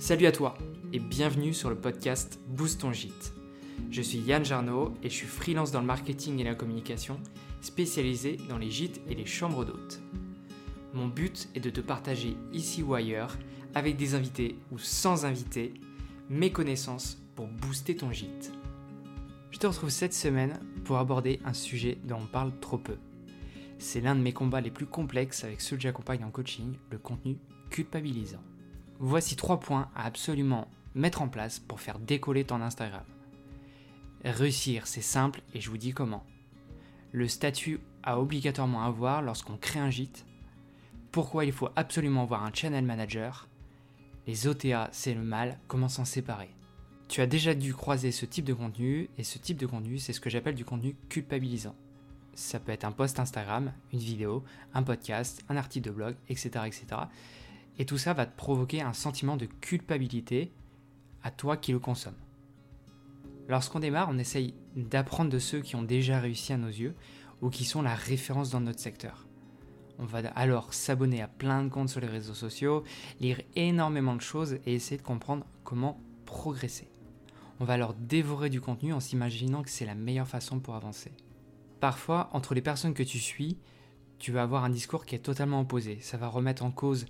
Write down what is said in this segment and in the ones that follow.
Salut à toi et bienvenue sur le podcast Boost ton gîte. Je suis Yann Jarno et je suis freelance dans le marketing et la communication, spécialisé dans les gîtes et les chambres d'hôtes. Mon but est de te partager ici ou ailleurs, avec des invités ou sans invités, mes connaissances pour booster ton gîte. Je te retrouve cette semaine pour aborder un sujet dont on parle trop peu. C'est l'un de mes combats les plus complexes avec ceux que j'accompagne en coaching, le contenu culpabilisant. Voici trois points à absolument mettre en place pour faire décoller ton Instagram. Réussir, c'est simple et je vous dis comment. Le statut à obligatoirement avoir lorsqu'on crée un gîte. Pourquoi il faut absolument avoir un channel manager. Les OTA, c'est le mal, comment s'en séparer. Tu as déjà dû croiser ce type de contenu et ce type de contenu, c'est ce que j'appelle du contenu culpabilisant. Ça peut être un post Instagram, une vidéo, un podcast, un article de blog, etc. etc. Et tout ça va te provoquer un sentiment de culpabilité à toi qui le consomme. Lorsqu'on démarre, on essaye d'apprendre de ceux qui ont déjà réussi à nos yeux ou qui sont la référence dans notre secteur. On va alors s'abonner à plein de comptes sur les réseaux sociaux, lire énormément de choses et essayer de comprendre comment progresser. On va alors dévorer du contenu en s'imaginant que c'est la meilleure façon pour avancer. Parfois, entre les personnes que tu suis, tu vas avoir un discours qui est totalement opposé. Ça va remettre en cause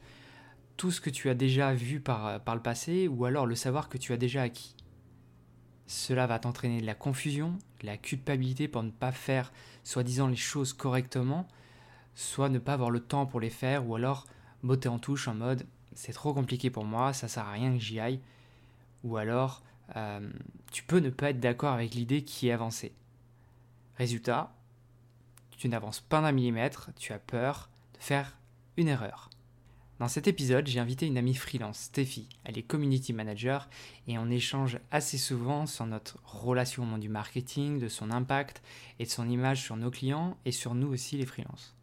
tout ce que tu as déjà vu par, par le passé ou alors le savoir que tu as déjà acquis. Cela va t'entraîner de la confusion, de la culpabilité pour ne pas faire soi-disant les choses correctement, soit ne pas avoir le temps pour les faire, ou alors botter en touche en mode c'est trop compliqué pour moi, ça sert à rien que j'y aille, ou alors euh, tu peux ne pas être d'accord avec l'idée qui est avancée. Résultat, tu n'avances pas d'un millimètre, tu as peur de faire une erreur. Dans cet épisode, j'ai invité une amie freelance, Steffi. Elle est community manager et on échange assez souvent sur notre relation au monde du marketing, de son impact et de son image sur nos clients et sur nous aussi les freelances.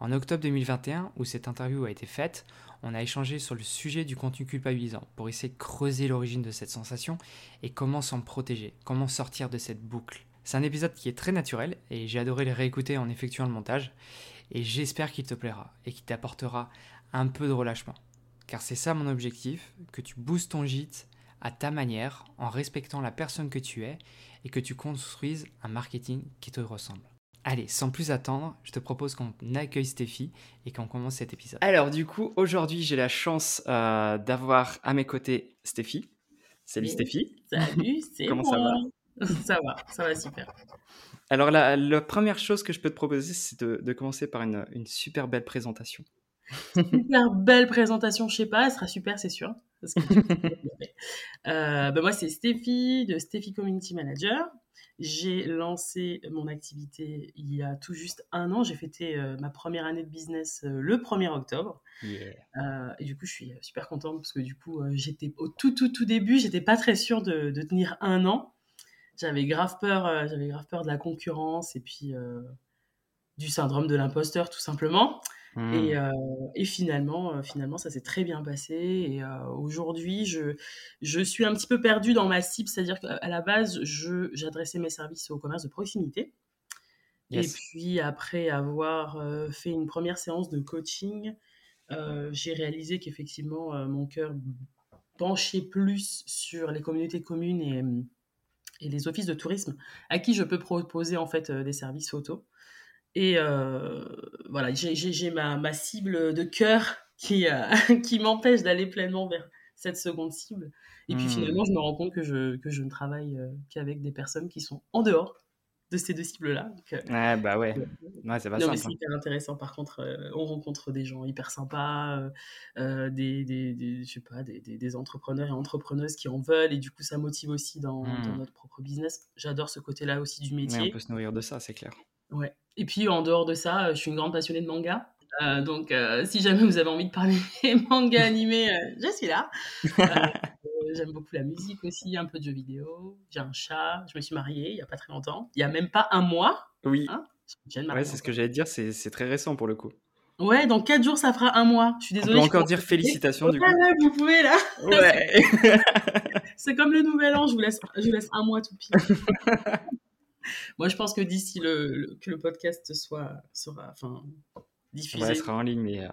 En octobre 2021, où cette interview a été faite, on a échangé sur le sujet du contenu culpabilisant pour essayer de creuser l'origine de cette sensation et comment s'en protéger, comment sortir de cette boucle. C'est un épisode qui est très naturel et j'ai adoré le réécouter en effectuant le montage et j'espère qu'il te plaira et qu'il t'apportera un peu de relâchement. Car c'est ça mon objectif, que tu boostes ton gîte à ta manière, en respectant la personne que tu es, et que tu construises un marketing qui te ressemble. Allez, sans plus attendre, je te propose qu'on accueille Stéphie et qu'on commence cet épisode. Alors du coup, aujourd'hui j'ai la chance euh, d'avoir à mes côtés Stéphie. Salut Stéphie. Salut, c'est Comment ça va Ça va, ça va super. Alors la, la, première chose que je peux te proposer, c'est de, de commencer par une, une super belle présentation. Super belle présentation, je sais pas, elle sera super, c'est sûr. euh, ben moi, c'est Stéphie de Stéphie Community Manager. J'ai lancé mon activité il y a tout juste un an. J'ai fêté euh, ma première année de business euh, le 1er octobre. Yeah. Et du coup, je suis super contente parce que du coup, j'étais au tout, tout, tout début, j'étais pas très sûre de, de, tenir un an. J'avais grave peur, j'avais grave peur de la concurrence et puis du syndrome de l'imposteur, tout simplement. Mmh. Et, euh, et, finalement, euh, finalement, ça s'est très bien passé. Et euh, aujourd'hui, je, je suis un petit peu perdue dans ma cible, c'est-à-dire qu'à la base, j'adressais mes services au commerce de proximité. Yes. Et puis, après avoir fait une première séance de coaching, j'ai réalisé qu'effectivement, mon cœur penchait plus sur les communautés communes et, et, les offices de tourisme, à qui je peux proposer en fait des services photos. Et euh, voilà, j'ai ma, ma, cible de cœur qui, euh, qui m'empêche d'aller pleinement vers cette seconde cible. Et puis Mmh. finalement, je me rends compte que je, que je ne travaille euh, qu'avec des personnes qui sont en dehors de ces deux cibles-là. Donc, euh, Ouais, bah ouais. Ouais, c'est pas non, mais c'est hein. hyper intéressant. Par contre, euh, on rencontre des gens hyper sympas, euh, des, des, des, je sais pas, des, des, entrepreneurs et entrepreneuses qui en veulent, et du coup, ça motive aussi dans, dans Mmh. notre propre business. J'adore ce côté-là aussi du Ouais, on métier. peut se nourrir de ça, c'est clair. Ouais. Et puis en dehors de ça, euh, je suis une grande passionnée de manga. Euh, donc euh, si jamais vous avez envie de parler des mangas animés, euh, je suis là. J'aime beaucoup la musique aussi, un peu de jeux vidéo. J'ai un chat. Je me suis mariée il y a pas très longtemps. Il y a même pas un mois. Oui, Hein ouais, c'est ce que j'allais dire, c'est très récent pour le coup. Ouais, dans 4 jours, ça fera un mois. Je suis On désolée. peut je encore dire félicitations du coup. ouais, vous pouvez là. Ouais. C'est comme le nouvel an, je vous laisse, je vous laisse un mois tout pile. Moi, je pense que d'ici le, le- que le podcast soit, sera, enfin, diffusé, Ouais, sera en ligne, mais euh,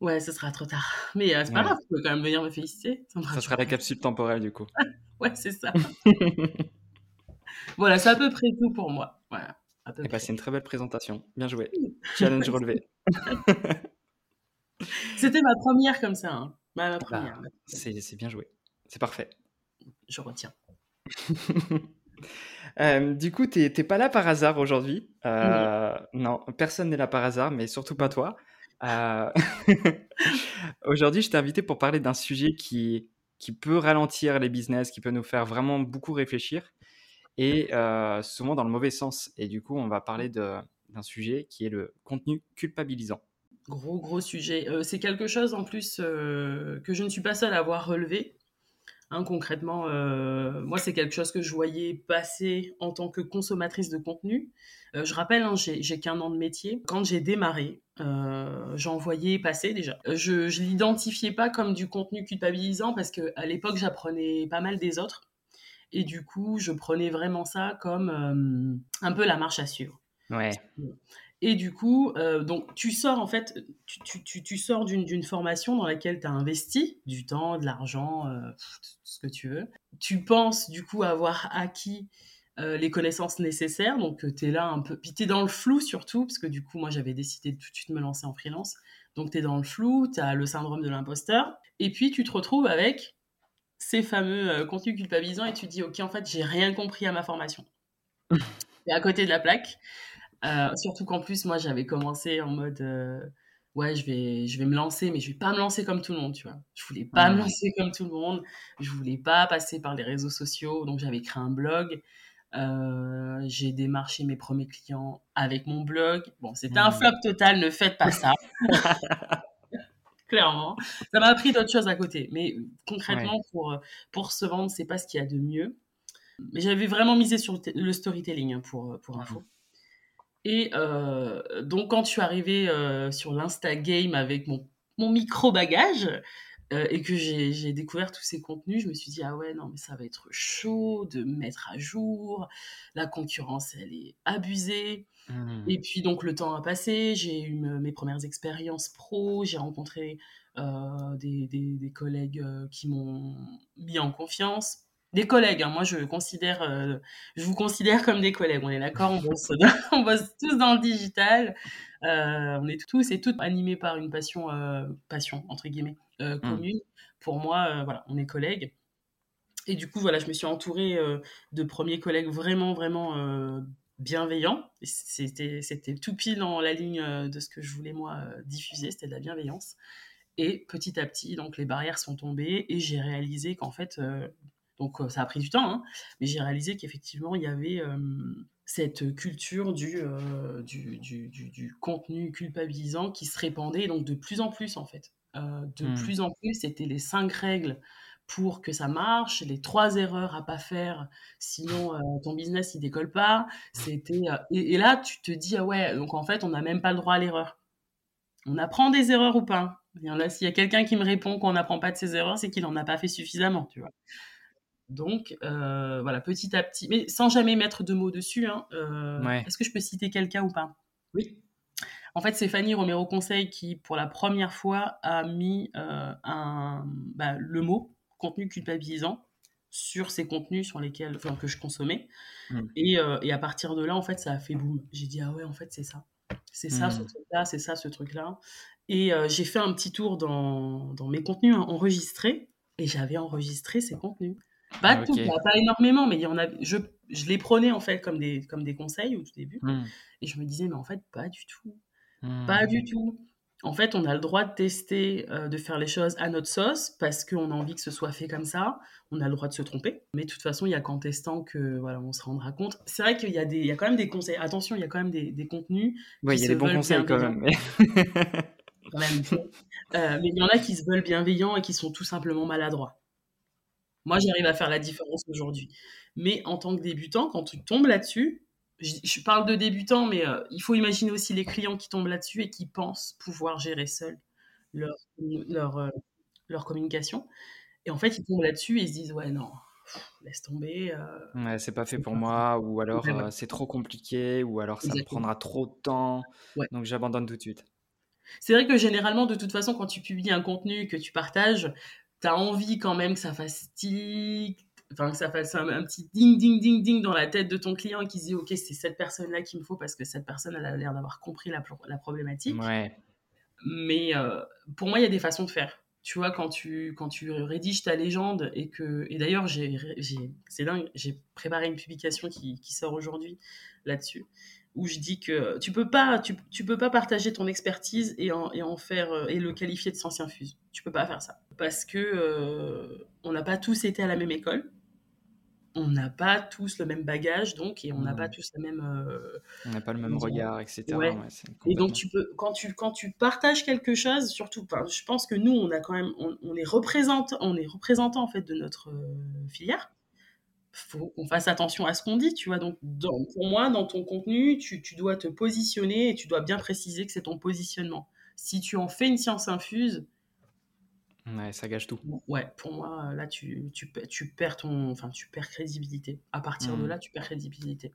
Ouais, ce sera trop tard. Mais euh, c'est pas grave, tu peux quand même venir me féliciter. Ça, sera la capsule temporelle du coup. ouais, c'est ça. voilà, c'est à peu près tout pour moi. Voilà. Et bah, c'est une très belle présentation. Bien joué. Challenge relevé. C'était ma première comme ça. Hein. Ma, bah, première. c'est bien joué. C'est parfait. Je retiens. Euh, du coup, tu n'es pas là par hasard aujourd'hui. Euh, non. personne n'est là par hasard, mais surtout pas toi. Euh, aujourd'hui, je t'ai invité pour parler d'un sujet qui, qui peut ralentir les business, qui peut nous faire vraiment beaucoup réfléchir, et souvent dans le mauvais sens. Et du coup, on va parler d'un sujet qui est le contenu culpabilisant. Gros, gros sujet. c'est quelque chose en plus que je ne suis pas seule à avoir relevé. Hein, concrètement, euh, moi, c'est quelque chose que je voyais passer en tant que consommatrice de contenu. Euh, je rappelle, hein, j'ai qu'un an de métier. Quand j'ai démarré, euh, j'en voyais passer déjà. Je ne l'identifiais pas comme du contenu culpabilisant parce qu'à l'époque, j'apprenais pas mal des autres. Et du coup, je prenais vraiment ça comme un peu la marche à suivre. Ouais. Et du coup, euh, donc tu sors en fait, tu, tu, tu sors d'une formation dans laquelle tu as investi du temps, de l'argent, euh, ce que tu veux. Tu penses du coup avoir acquis euh, les connaissances nécessaires, donc tu es là un peu, puis tu es dans le flou surtout, parce que du coup, moi j'avais décidé de tout de suite me lancer en freelance. Donc tu es dans le flou, tu as le syndrome de l'imposteur, et puis tu te retrouves avec ces fameux contenus culpabilisants et tu dis, ok, en fait, j'ai rien compris à ma formation. et à côté de la plaque. Euh, surtout qu'en plus, moi, j'avais commencé en mode euh, ouais, je vais, je vais me lancer, mais je vais pas me lancer comme tout le monde, tu vois. Je voulais pas me lancer comme tout le monde. Je voulais pas passer par les réseaux sociaux, donc j'avais créé un blog. Euh, j'ai démarché mes premiers clients avec mon blog. Bon, c'était un flop total, ne faites pas ça. Clairement. Ça m'a appris d'autres choses à côté. Mais concrètement, pour, pour se vendre, c'est pas ce qu'il y a de mieux. Mais j'avais vraiment misé sur le, storytelling hein, pour, pour info. Et euh, donc, quand je suis arrivée euh, sur l'Insta-game avec mon, mon micro-bagage euh, et que j'ai découvert tous ces contenus, je me suis dit, ah ouais, non, mais ça va être chaud de mettre à jour. La concurrence, elle est abusée. Mmh. Et puis, donc, le temps a passé. J'ai eu mes premières expériences pro. J'ai rencontré des, des, des, collègues qui m'ont mis en confiance des collègues. Hein. Moi, je considère, euh, je vous considère comme des collègues. On est d'accord, on bosse, on bosse tous dans le digital. Euh, on est tous et toutes animés par une passion, euh, passion entre guillemets, mmh. commune. Pour moi, voilà, on est collègues. Et du coup, voilà, je me suis entourée de premiers collègues vraiment, vraiment bienveillants. C'était, c'était tout pile dans la ligne de ce que je voulais moi diffuser. C'était de la bienveillance. Et petit à petit, donc les barrières sont tombées et j'ai réalisé qu'en fait, donc euh, ça a pris du temps, hein, mais j'ai réalisé qu'effectivement, il y avait cette culture euh, du, du, du, contenu culpabilisant qui se répandait donc de plus en plus en fait. Euh, de mmh. plus en plus, c'était les cinq règles pour que ça marche, les trois erreurs à pas faire, sinon ton business il décolle pas. C'était et, là tu te dis ah ouais donc en fait on n'a même pas le droit à l'erreur. On apprend des erreurs ou pas? S'il y a quelqu'un qui me répond qu'on n'apprend pas de ses erreurs, c'est qu'il en a pas fait suffisamment, tu vois. Donc, euh, voilà, petit à petit, mais sans jamais mettre de mots dessus. Hein, euh, est-ce que je peux citer quelqu'un ou pas? Oui. En fait, c'est Fanny Romero Conseil qui, pour la première fois, a mis euh, un, bah, le mot contenu culpabilisant sur ces contenus sur lesquels, enfin, que je consommais. Hmm. Et, à partir de là, en fait, ça a fait boum. J'ai dit, ah ouais, en fait, c'est ça. C'est ça, ce hmm. truc-là, c'est ça, ce truc-là. Et j'ai fait un petit tour dans, dans mes contenus enregistrés et j'avais enregistré ces contenus. Pas tout, pas énormément, mais il y en a. Je, je, les prenais en fait comme des, comme des conseils au tout début. Hmm. Et je me disais, mais en fait, pas du tout. Pas hmm. du tout. En fait, on a le droit de tester, euh, de faire les choses à notre sauce parce qu'on a envie que ce soit fait comme ça. On a le droit de se tromper. Mais de toute façon, il y a qu'en testant que voilà, on se rendra compte. C'est vrai qu'il y, a des, il y a quand même des conseils. Attention, il y a quand même des, des contenus. Oui, il y a des bons conseils quand même. Mais... quand même euh, mais il y en a qui se veulent bienveillants et qui sont tout simplement maladroits. Moi, j'arrive à faire la différence aujourd'hui. Mais en tant que débutant, quand tu tombes là-dessus, je, parle de débutant, mais euh, il faut imaginer aussi les clients qui tombent là-dessus et qui pensent pouvoir gérer seuls leur, leur, euh, leur communication. Et en fait, ils tombent là-dessus et ils se disent Ouais, non, laisse tomber. Euh, ouais, c'est pas fait pour moi, ou alors c'est trop compliqué, ou alors ça me prendra trop de temps, donc j'abandonne tout de suite. C'est vrai que généralement, de toute façon, quand tu publies un contenu que tu partages, tu as envie quand même que ça fasse tic, enfin que ça fasse un, petit ding ding ding ding dans la tête de ton client qui se dit ok c'est cette personne là qu'il me faut parce que cette personne elle a l'air d'avoir compris la, la problématique. Ouais. mais euh, pour moi il y a des façons de faire. Tu vois quand tu quand tu rédiges ta légende et que et d'ailleurs j'ai c'est dingue j'ai préparé une publication qui, qui sort aujourd'hui là-dessus où je dis que tu peux pas tu, tu peux pas partager ton expertise et en, et en faire euh, et le qualifier de science infuse tu peux pas faire ça parce que euh, on n'a pas tous été à la même école on n'a pas tous le même bagage, donc, et on n'a pas tous la même. Euh, on n'a pas le même regard, etc. et donc, tu peux, quand tu, quand tu partages quelque chose, surtout, je pense que nous, on a quand même, on, est représentant, on est représentant en fait de notre euh, filière. Faut qu'on fasse attention à ce qu'on dit, tu vois. Donc, pour moi, dans ton contenu, tu, tu dois te positionner et tu dois bien préciser que c'est ton positionnement. Si tu en fais une science infuse, Ouais, ça gâche tout. Ouais, pour moi, euh, là, tu, tu, tu perds ton, enfin, tu perds crédibilité. À partir de mmh. là, tu perds crédibilité.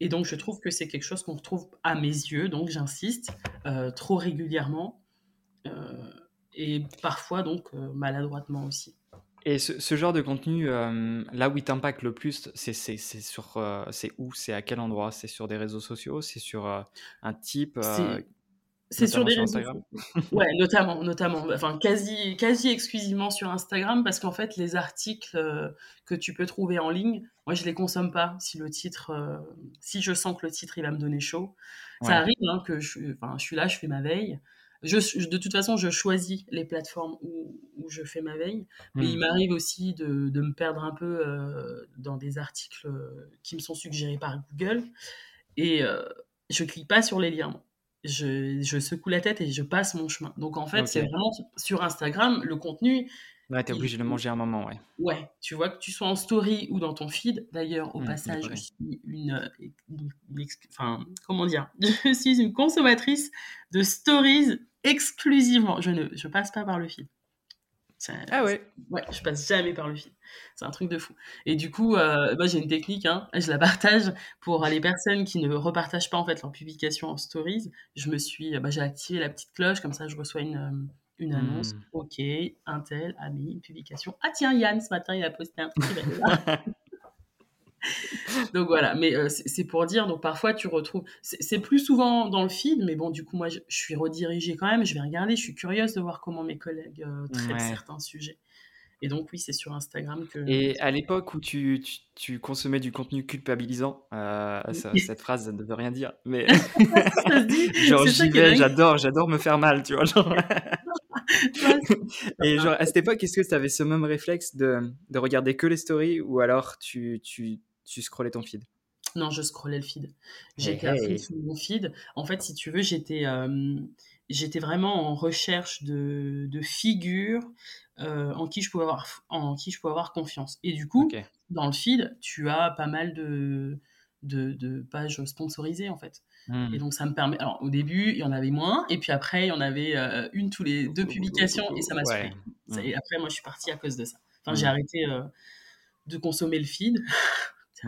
Et donc, je trouve que c'est quelque chose qu'on retrouve à mes yeux, donc j'insiste, euh, trop régulièrement euh, et parfois donc maladroitement aussi. Et ce, ce genre de contenu, là où il t'impacte le plus, c'est sur, c'est où, c'est à quel endroit, c'est sur des réseaux sociaux, c'est sur un type. C'est sur des réseaux. ouais, notamment, notamment, enfin quasi, quasi exclusivement sur Instagram parce qu'en fait les articles euh, que tu peux trouver en ligne, moi je les consomme pas. Si le titre, euh, si je sens que le titre il va me donner chaud, ça arrive hein, que je, je suis là, je fais ma veille. Je, de toute façon, je choisis les plateformes où, où je fais ma veille, mais il hmm. m'arrive aussi de, de, me perdre un peu euh, dans des articles qui me sont suggérés par Google et je clique pas sur les liens je, je, secoue la tête et je passe mon chemin. Donc en fait, c'est vraiment sur Instagram, le contenu. Ouais, t'es obligé de manger un moment, ouais. Ouais, tu vois que tu sois en story ou dans ton feed. D'ailleurs, au mmh, passage, je suis une, Enfin, comment dire? Je suis une consommatrice de stories exclusivement. Je ne je passe pas par le feed. Ah ouais Ouais, je passe jamais par le fil. C'est un truc de fou. Et du coup, euh, j'ai une technique, hein, je la partage pour les personnes qui ne repartagent pas en fait leur publication en stories. Je me suis, bah, j'ai activé la petite cloche, comme ça je reçois une, euh, une annonce. Hmm. Ok, un tel a mis une publication. Ah tiens, Yann, ce matin, il a posté un truc. donc voilà, mais euh, c'est pour dire, donc parfois tu retrouves, c'est plus souvent dans le feed, mais bon, du coup, moi je, suis redirigée quand même, je vais regarder, je suis curieuse de voir comment mes collègues euh, traitent certains sujets. Et donc oui, c'est sur Instagram que... Et à l'époque où tu, tu, consommais du contenu culpabilisant, euh, cette phrase ne veut rien dire, mais... Genre j'y vais, j'adore, j'adore me faire mal, tu vois. Genre... et genre à cette époque, est-ce que tu avais ce même réflexe de, de regarder que les stories ou alors tu, tu tu scrollais ton feed? Non, je scrollais le feed. J'étais hey, sur mon feed. En fait, si tu veux, j'étais euh, j'étais vraiment en recherche de, de figures euh, en, qui je pouvais avoir, en qui je pouvais avoir confiance. Et du coup, dans le feed, tu as pas mal de, de, de pages sponsorisées, en fait. Hmm. Et donc, ça me permet. Alors, au début, il y en avait moins, et puis après, il y en avait euh, une tous les deux publications, et ça m'a ouais. Hmm. Et après, moi, je suis partie à cause de ça. Enfin, j'ai hmm. arrêté de consommer le feed.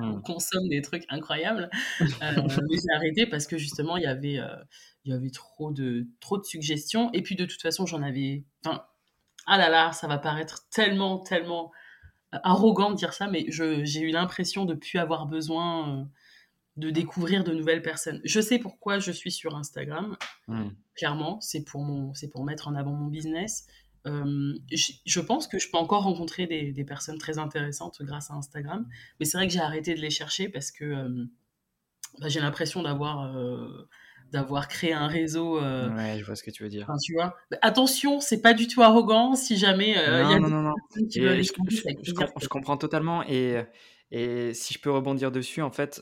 On consomme des trucs incroyables. Euh, mais j'ai arrêté parce que justement, il y avait, euh, il y avait trop, de, trop de suggestions. Et puis de toute façon, j'en avais. Enfin, ah là là, ça va paraître tellement, tellement euh, arrogant de dire ça, mais j'ai eu l'impression de ne plus avoir besoin de découvrir de nouvelles personnes. Je sais pourquoi je suis sur Instagram. Mmh. Clairement, c'est pour, mon, pour mettre en avant mon business. Euh, je, pense que je peux encore rencontrer des, personnes très intéressantes grâce à Instagram, mais c'est vrai que j'ai arrêté de les chercher parce que euh, bah, j'ai l'impression d'avoir euh, d'avoir créé un réseau. ouais, je vois ce que tu veux dire. tu vois. attention, c'est pas du tout arrogant si jamais il y a non, non, non. Qui veulent je, je, je, comprends totalement et, et si je peux rebondir dessus, en fait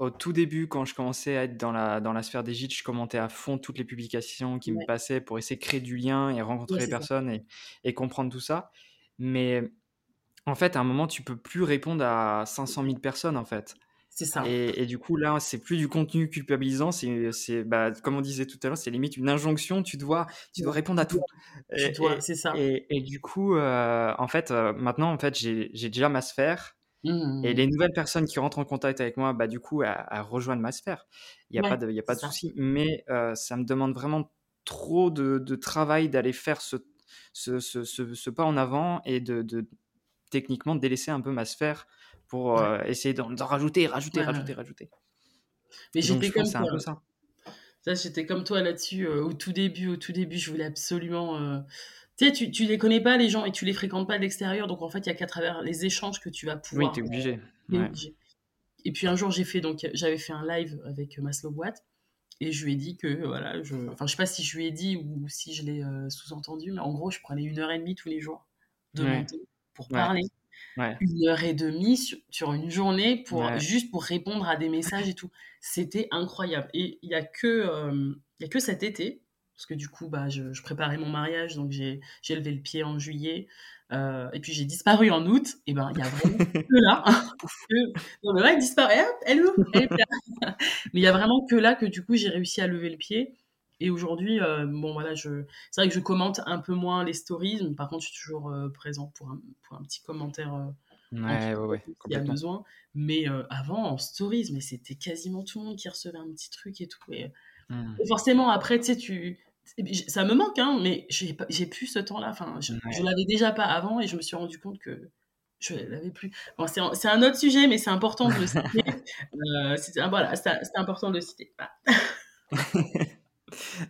au tout début, quand je commençais à être dans la, dans la sphère des gîtes, je commentais à fond toutes les publications qui me passaient pour essayer de créer du lien et rencontrer les personnes et, et, comprendre tout ça. Mais en fait, à un moment, tu peux plus répondre à 500 000 personnes, en fait. C'est ça. Et, et, du coup, là, c'est plus du contenu culpabilisant, c'est, bah, comme on disait tout à l'heure, c'est limite une injonction, tu dois, tu dois répondre à tout. C'est ça. Et, et, du coup, euh, en fait, euh, maintenant, en fait, j'ai, j'ai déjà ma sphère Mmh. Et les nouvelles personnes qui rentrent en contact avec moi, bah, du coup, elles, rejoignent ma sphère. Il n'y a, Ouais, pas de, y a pas de souci. Mais euh, ça me demande vraiment trop de, de travail d'aller faire ce, ce, ce, ce- ce pas en avant et de, de techniquement délaisser un peu ma sphère pour Ouais. euh, essayer d'en rajouter, rajouter, Ouais, rajouter, rajouter. Mais j'étais comme un toi. peu ça. Ça, j'étais comme toi là-dessus. euh, au tout début, au tout début, je voulais absolument. Tu sais, tu, tu les connais pas, les gens, et tu les fréquentes pas de l'extérieur. Donc, en fait, il y a qu'à travers les échanges que tu vas Oui, pouvoir. t'es obligé. t'es Ouais. obligé. Et puis, un jour, j'ai fait. Donc, j'avais fait un live avec Maslow Boîte. Et je lui ai dit que, voilà, je. Enfin, je sais pas si je lui ai dit ou si je l'ai euh, sous-entendu, mais en gros, je prenais une heure et demie tous les jours de Ouais. pour Ouais. parler. Ouais. Une heure et demie sur, sur une journée pour Ouais. juste pour répondre à des messages et tout. C'était incroyable. Et il y a que euh, il y a que cet été parce que du coup bah je, je préparais mon mariage donc j'ai j'ai levé le pied en juillet euh, et puis j'ai disparu en août. Et ben il y a vraiment que là que non mais là elle disparaît. Elle Elle. Mais il y a vraiment que là que du coup j'ai réussi à lever le pied. Et aujourd'hui, euh, bon voilà, je, c'est vrai que je commente un peu moins les stories, mais par contre, je suis toujours euh, présent pour un, pour un petit commentaire en Ouais, ouais, ouais, s'il y a besoin. Mais avant, en stories, mais c'était quasiment tout le monde qui recevait un petit truc et tout. Et, et forcément, après, tu sais, tu... ça me manque, hein, mais j'ai pas- j'ai plus ce temps-là. Enfin, je, je l'avais déjà pas avant et je me suis rendu compte que je l'avais plus. Bon, c'est un, c'est un autre sujet, mais c'est important de le citer. Euh, c'est- voilà, c'est c'est important de le citer.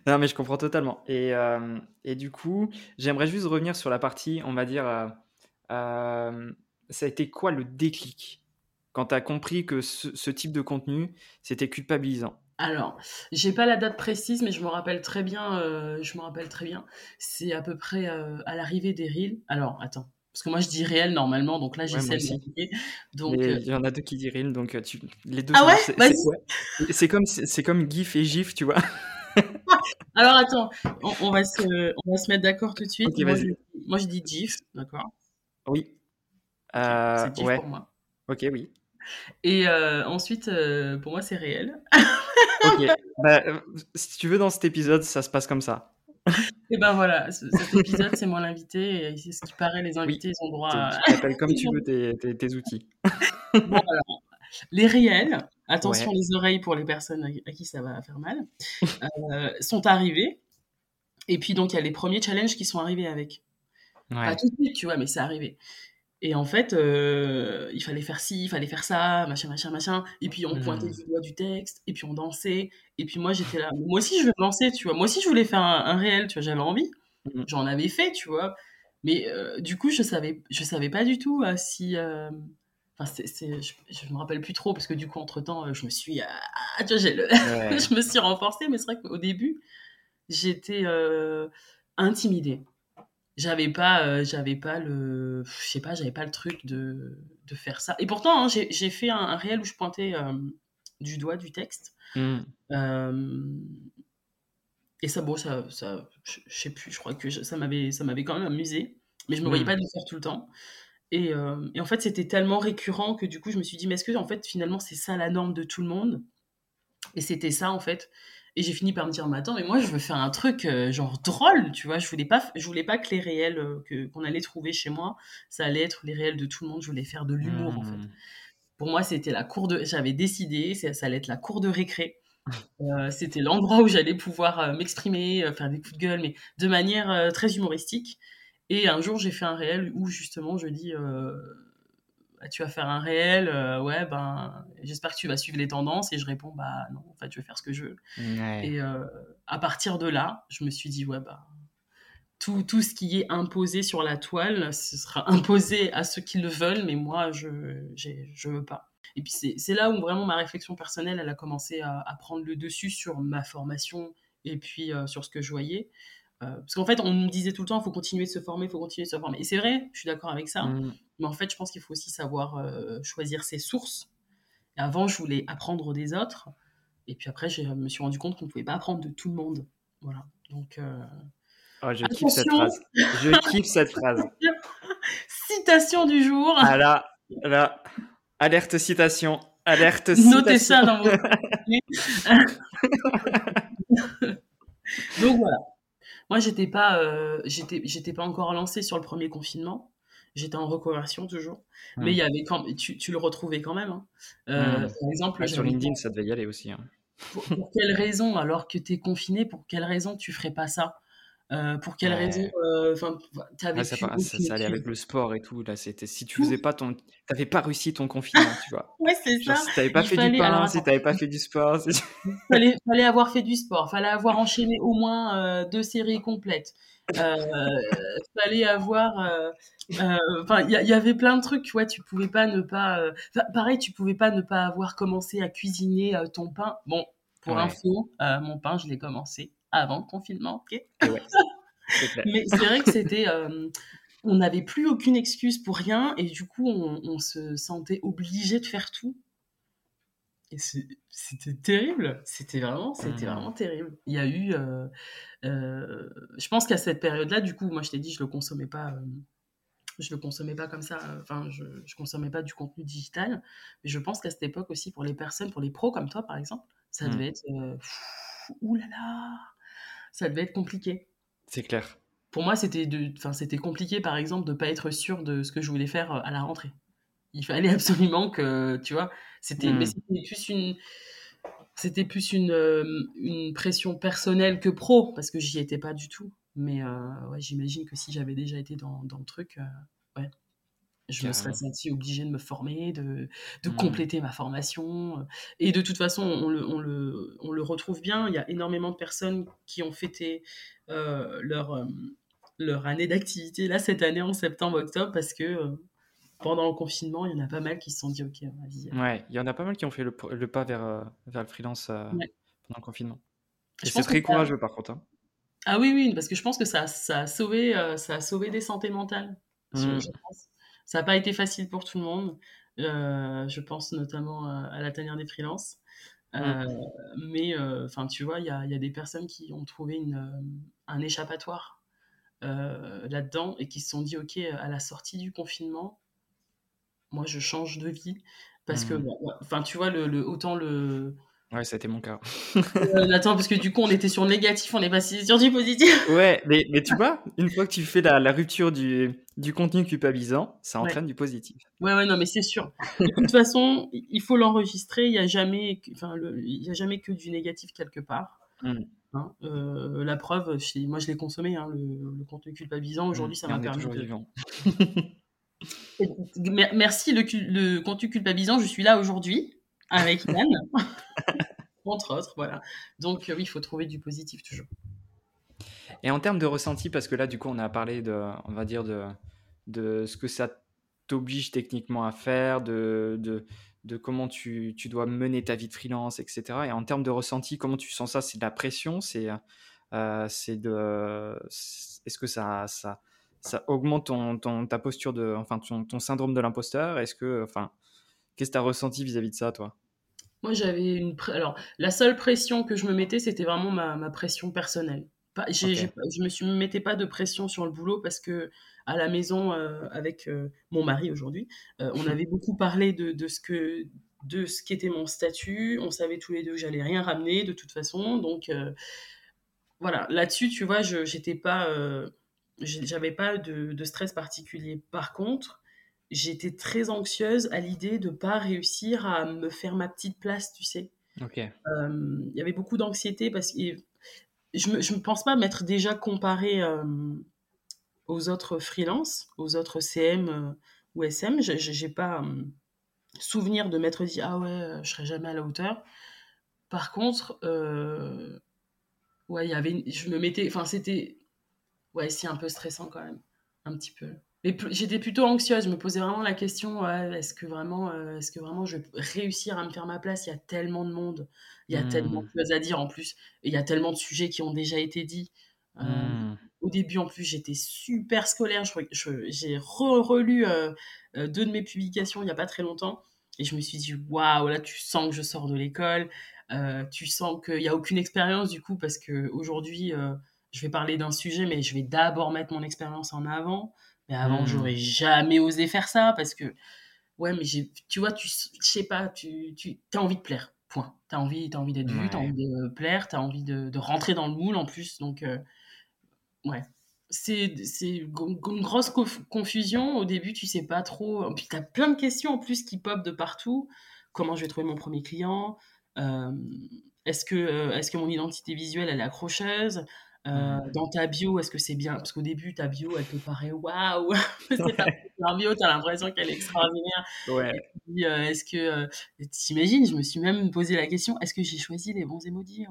Non, mais je comprends totalement. Et, euh, et du coup, j'aimerais juste revenir sur la partie, on va dire, euh, euh, ça a été quoi le déclic? Quand tu as compris que ce, ce type de contenu, c'était culpabilisant Alors, j'ai pas la date précise, mais je me rappelle très bien. euh, je me rappelle très bien. C'est à peu près euh, à l'arrivée des reels. Alors, attends, parce que moi je dis réel normalement, donc là Ouais, j'essaie moi de aussi. Donc, Mais euh, il y en a deux qui disent reel, donc euh, tu, les deux ah sont- ouais, c'est- vas-y. c'est- ouais. C'est comme, c'est c'est comme GIF et GIF, tu vois. Alors attends, on, on va se, on va se mettre d'accord tout de suite. Ok, moi, vas-y. je, moi je dis GIF, d'accord? Oui. Ok, Euh, C'est GIF ouais. pour moi. Ok, oui. Et euh, ensuite, euh, pour moi c'est réel. Ok. Bah, euh, si tu veux, dans cet épisode, ça se passe comme ça. Et ben voilà, ce- cet épisode c'est moi l'invité. Et c'est ce qui paraît, les Oui. invités ils ont droit à. tu t'appelles comme tu veux tes, tes- tes outils. Bon, alors, les réels, attention Ouais. les oreilles pour les personnes à qui- à qui ça va faire mal, euh, sont arrivés. Et puis donc il y a les premiers challenges qui sont arrivés avec. Pas tout de suite, tu vois, mais c'est arrivé. Et en fait, euh, il fallait faire ci, il fallait faire ça, machin, machin, machin. Et puis on pointait Hmm. du doigt du texte, et puis on dansait. Et puis moi j'étais là, moi aussi je veux me lancer, tu vois. Moi aussi je voulais faire un, un réel, tu vois, j'avais envie. Mhm. J'en avais fait, tu vois. Mais euh, du coup, je savais, je savais pas du tout euh, si. Enfin, je, je me rappelle plus trop parce que du coup, entre temps, je me suis, ah, tu vois, le- Ouais. je me suis renforcée. Mais c'est vrai qu'au début, j'étais intimidée. J'avais pas, euh, j'avais pas le, je sais pas, j'avais pas le truc de, de faire ça. Et pourtant, hein, j'ai, j'ai fait un, un réel où je pointais euh, du doigt du texte. Hmm. Euh, et ça, bon, ça, ça je, sais plus, je crois que je- ça m'avait, ça m'avait quand même amusé, mais je me voyais Hmm. pas de le faire tout le temps. Et, et en fait, c'était tellement récurrent que du coup, je me suis dit, mais est-ce que en fait, finalement, c'est ça la norme de tout le monde? Et c'était ça, en fait. Et j'ai fini par me dire, mais attends, mais moi, je veux faire un truc euh, genre drôle, tu vois. Je voulais pas, je voulais pas que les réels euh, que, qu'on allait trouver chez moi, ça allait être les réels de tout le monde. Je voulais faire de l'humour, en fait. Hmm. Pour moi, c'était la cour de. J'avais décidé, ça, ça allait être la cour de récré. Euh, c'était l'endroit où j'allais pouvoir m'exprimer, faire des coups de gueule, mais de manière très humoristique. Et un jour, j'ai fait un réel où justement, je dis euh, Ah, Tu vas faire un réel, euh, ouais, ben, j'espère que tu vas suivre les tendances. Et je réponds Bah non, en fait, je vais faire ce que je veux. Ouais. Et euh, à partir de là, je me suis dit Ouais, bah. Tout, tout ce qui est imposé sur la toile, ce sera imposé à ceux qui le veulent, mais moi, je je veux pas. Et puis c'est c'est là où vraiment ma réflexion personnelle, elle a commencé à, à prendre le dessus sur ma formation et puis euh, sur ce que je voyais. Euh, parce qu'en fait, on me disait tout le temps, il faut continuer de se former, il faut continuer de se former. Et c'est vrai, je suis d'accord avec ça. Hmm. Mais en fait, je pense qu'il faut aussi savoir euh, choisir ses sources. Et avant, je voulais apprendre des autres. Et puis après, je me suis rendu compte qu'on ne pouvait pas apprendre de tout le monde. Voilà. Donc, euh, Oh, je kiffe cette phrase. Je kiffe cette phrase. citation du jour. Ah là, là, alerte citation, alerte Notez citation. ça dans vos. Donc voilà. Moi, j'étais pas, euh, j'étais, j'étais pas encore lancée sur le premier confinement. J'étais en reconversion toujours. Mmh. Mais il y avait quand tu, tu le retrouvais quand même. hein. Euh, Mmh. Par exemple, Ouais, sur LinkedIn, ça devait y aller aussi. hein. pour, pour quelle raison, alors que tu es confiné, pour quelle raison tu ferais pas ça? Euh, Pour quelle raison Ouais. euh, Enfin, tu Ouais, avais ça, allait avec le sport et tout. Là, c'était si tu faisais pas ton, t'avais pas réussi ton confinement, tu vois. Ouais, c'est ça. si t'avais pas Il fait du fallait. Alors pain, si t'avais pas fait du sport, si- fallait, fallait avoir fait du sport, fallait avoir enchaîné au moins euh, deux séries complètes. Euh, fallait avoir. euh, euh, Enfin, il y, avait plein de trucs. Ouais, tu pouvais pas ne pas. euh, pareil, tu pouvais pas ne pas avoir commencé à cuisiner euh, ton pain. Bon, pour Ouais. info, euh, mon pain, je l'ai commencé avant le confinement. ok? Ouais, clair. Mais c'est vrai que c'était. euh, on n'avait plus aucune excuse pour rien et du coup, on, on se sentait obligé de faire tout. Et c'était terrible. C'était vraiment, c'était Mhm. vraiment terrible. Il y a eu. euh, euh, je pense qu'à cette période-là, du coup, moi, je t'ai dit, je le consommais pas. je le consommais pas comme ça. Enfin, je, je consommais pas du contenu digital. Mais je pense qu'à cette époque aussi, pour les personnes, pour les pros comme toi, par exemple, ça Mm. devait être. Euh, là là, ça devait être compliqué C'est clair. pour moi, c'était de, enfin, c'était compliqué, par exemple, de pas être sûr de ce que je voulais faire euh, à la rentrée. Il fallait absolument que, tu vois, c'était, mais Mm. c'était plus une, c'était plus une, euh, une pression personnelle que pro, parce que j'y étais pas du tout. Mais euh, ouais, j'imagine que si j'avais déjà été dans, dans le truc, euh, ouais, je me serais sentie obligée de me former, de, de Mm. compléter ma formation. Et de toute façon, on le, on le, on le retrouve bien. Il y a énormément de personnes qui ont fêté euh, leur, euh, leur année d'activité là cette année en septembre-octobre parce que euh, pendant le confinement, il y en a pas mal qui se sont dit ok, vas-y. Ouais, il y en a pas mal qui ont fait le, le pas vers, vers le freelance euh, Ouais. pendant le confinement. Et c'est très courageux par contre. hein. Ah oui, oui, parce que je pense que ça, ça, a, sauvé, ça a sauvé des santé mentales. je- Mm. je pense. Ça n'a pas été facile pour tout le monde. Euh, je pense notamment à la tanière des freelances. Euh, mais euh, enfin, tu vois, il y a, il y a des personnes qui ont trouvé une, un échappatoire là-dedans et qui se sont dit, ok, à la sortie du confinement, moi, je change de vie parce que, Mhm. bah, ouais, enfin, tu vois, le, le- autant le Ouais, été mon cas. euh, attends, parce que du coup, on était sur le négatif, on est passé sur du positif. Ouais, mais, mais tu vois, une fois que tu fais la, la rupture du, du contenu culpabilisant, ça Ouais. entraîne du positif. Ouais, ouais, non, mais c'est sûr. De toute façon, il faut l'enregistrer. Il n'y a jamais, que- enfin, le- il y a jamais que du négatif quelque part. Mm. hein. Euh, la preuve, moi, je l'ai consommé, hein, le, le contenu culpabilisant. Aujourd'hui, ça Mm. M'a permis de. vivant. Merci le contenu culpabilisant. Je suis là aujourd'hui avec Yann, entre autres, voilà. Donc euh, oui, il faut trouver du positif toujours. Et en termes de ressenti, parce que là, du coup, on a parlé de, on va dire, de, de ce que ça t'oblige techniquement à faire, de, de, de comment tu, tu dois mener ta vie de freelance, etc. Et en termes de ressenti, comment tu sens ça? C'est de la pression? C'est euh, c'est de. Est-ce que ça, ça, ça augmente ton, ton- ta posture de. Enfin, ton, ton syndrome de l'imposteur? Est-ce que. Enfin, qu'est-ce que tu as ressenti vis-à-vis de ça, toi? Moi, j'avais une. Alors, la seule pression que je me mettais, c'était vraiment ma, ma pression personnelle. Pas, je me suis, me mettais pas de pression sur le boulot parce que à la maison, euh, avec euh, mon mari aujourd'hui, euh, on avait beaucoup parlé de, de ce que de ce qu'était mon statut. On savait tous les deux que j'allais rien ramener de toute façon. Donc voilà, là-dessus, tu vois, je j'étais pas, j'avais pas de, de stress particulier. Par contre, j'étais très anxieuse à l'idée de pas réussir à me faire ma petite place, tu sais. Ok. Euh, Il y avait beaucoup d'anxiété parce que je je me pense pas m'être déjà comparée euh, aux autres freelances, aux autres CM euh, ou SM. J'ai j'ai pas souvenir de m'être dit ah ouais, je serai jamais à la hauteur. Par contre, ouais, il y avait, une- je me mettais, enfin c'était, ouais, c'est un peu stressant quand même, un petit peu. Mais j'étais plutôt anxieuse. Je me posais vraiment la question, ouais, est-ce que vraiment, euh, est-ce que vraiment je vais réussir à me faire ma place? Il y a tellement de monde, il y a tellement de choses à dire en plus, et il y a tellement de sujets qui ont déjà été dits. Euh, Hmm. au début, en plus, j'étais super scolaire. J'ai re- relu euh, deux de mes publications il n'y a pas très longtemps. Et je me suis dit, waouh, là, tu sens que je sors de l'école. Tu sens qu'il n'y a aucune expérience, du coup, parce qu'aujourd'hui, euh, je vais parler d'un sujet, mais je vais d'abord mettre mon expérience en avant. Mais avant, Hmm. j'aurais jamais osé faire ça, parce que, ouais, mais j'ai, tu vois, tu, sais pas, tu, tu as envie de plaire. Point. Tu as envie, t'as envie d'être vu, tu as envie de plaire, tu as envie de, de rentrer dans le moule en plus. Donc, euh, ouais. c'est c'est une grosse confusion. Au début, tu sais pas trop. Puis tu as plein de questions en plus qui pop de partout. Comment je vais trouver mon premier client? Euh, Est-ce que, euh, est que mon identité visuelle, elle est accrocheuse? Euh. Dans ta bio, est-ce que c'est bien? Parce qu'au début, ta bio, elle te paraît waouh C'est ta bio, tu as l'impression qu'elle est extraordinaire. Ouais. est-ce que. T'imagines, je me suis même posé la question est-ce que j'ai choisi les bons emojis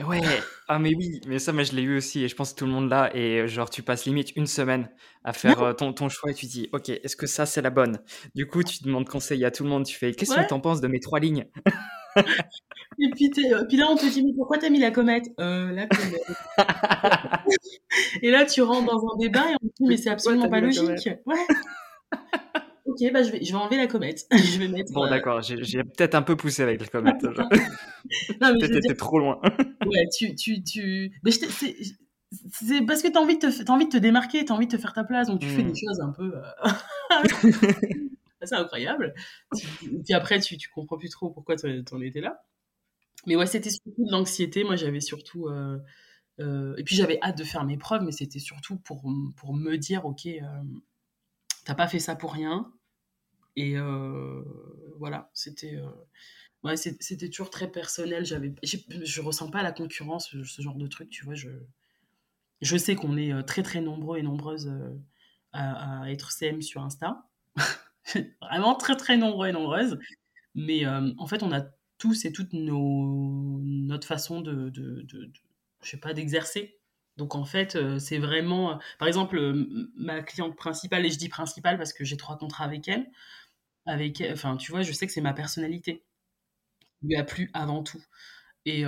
Ouais, ah mais oui, mais ça, moi je l'ai eu aussi et je pense que tout le monde l'a. Et genre, tu passes limite une semaine à faire ton, ton choix et tu dis, ok, est-ce que ça c'est la bonne? Du coup, tu demandes conseil à tout le monde, tu fais, qu'est-ce que tu en penses de mes trois lignes? Et puis, puis, là, on te dit, mais pourquoi t'as mis la comète? Euh, La comète. et là, tu rentres dans un débat et on te dit, mais c'est absolument pas logique. Ouais. Ok, bah je vais, je vais enlever la comète. je vais mettre, bon, d'accord, j'ai peut-être un peu poussé avec la comète. peut-être été trop loin. ouais, tu. tu, tu... Mais c'est parce que tu as, envie, de te, as envie de te démarquer, tu as envie de te faire ta place, donc tu fais des hmm. choses un peu. Euh... c'est incroyable. Et puis après, tu, tu comprends plus trop pourquoi tu en étais là. Mais ouais, c'était surtout de l'anxiété. Moi, j'avais surtout. Euh, euh, et puis j'avais hâte de faire mes preuves, mais c'était surtout pour, pour me dire, ok, euh, t'as pas fait ça pour rien. Et voilà, c'était ouais, c'était toujours très personnel. J'avais, je ressens pas la concurrence, ce genre de truc, tu vois. Je, je sais qu'on est très très nombreux et nombreuses à, être CM sur Insta. Vraiment très très nombreux et nombreuses. Mais en fait, on a tous et toutes nos, notre façon de, je sais pas, d'exercer donc en fait, euh, c'est vraiment, euh, par exemple, euh, ma cliente principale, et je dis principale parce que j'ai trois contrats avec elle, avec, enfin, tu vois, je sais que c'est ma personnalité lui a plu avant tout. Et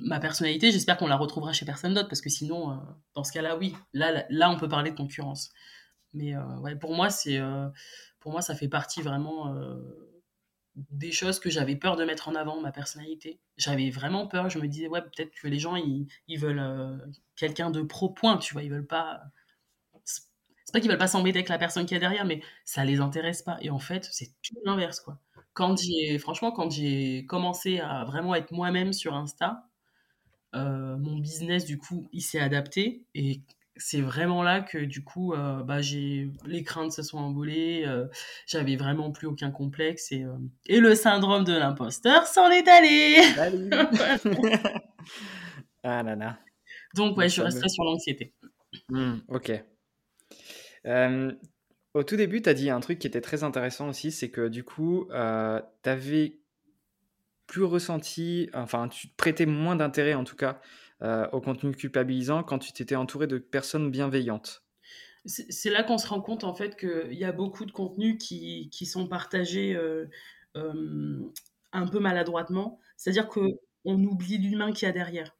ma personnalité, j'espère qu'on la retrouvera chez personne d'autre, parce que sinon, dans ce cas-là, oui, là, là, on peut parler de concurrence. Mais pour moi, c'est, pour moi, ça fait partie vraiment des choses que j'avais peur de mettre en avant, ma personnalité. J'avais vraiment peur. Je me disais, ouais, peut-être que les gens, ils, veulent euh, quelqu'un de pro-point, tu vois. Ils veulent pas. C'est pas qu'ils veulent pas s'embêter avec la personne qui est derrière, mais ça les intéresse pas. Et en fait, c'est tout l'inverse, quoi. Quand j'ai, franchement, quand j'ai commencé à vraiment être moi-même sur Insta, euh, mon business, du coup, il s'est adapté. Et c'est vraiment là que du coup, euh, bah, j'ai les craintes se sont envolées, euh, j'avais vraiment plus aucun complexe et, euh, et le syndrome de l'imposteur s'en est allé. ah là là. Donc ouais, je resterai sur l'anxiété. Hmm, ok. au tout début, tu as dit un truc qui était très intéressant aussi, c'est que du coup, tu avais plus ressenti, enfin, tu prêtais moins d'intérêt en tout cas euh, au contenu culpabilisant quand tu t'étais entouré de personnes bienveillantes C'est là qu'on se rend compte en fait qu'il y a beaucoup de contenus qui, sont partagés euh, euh, un peu maladroitement. C'est-à-dire qu'on oublie l'humain qu'il y a derrière.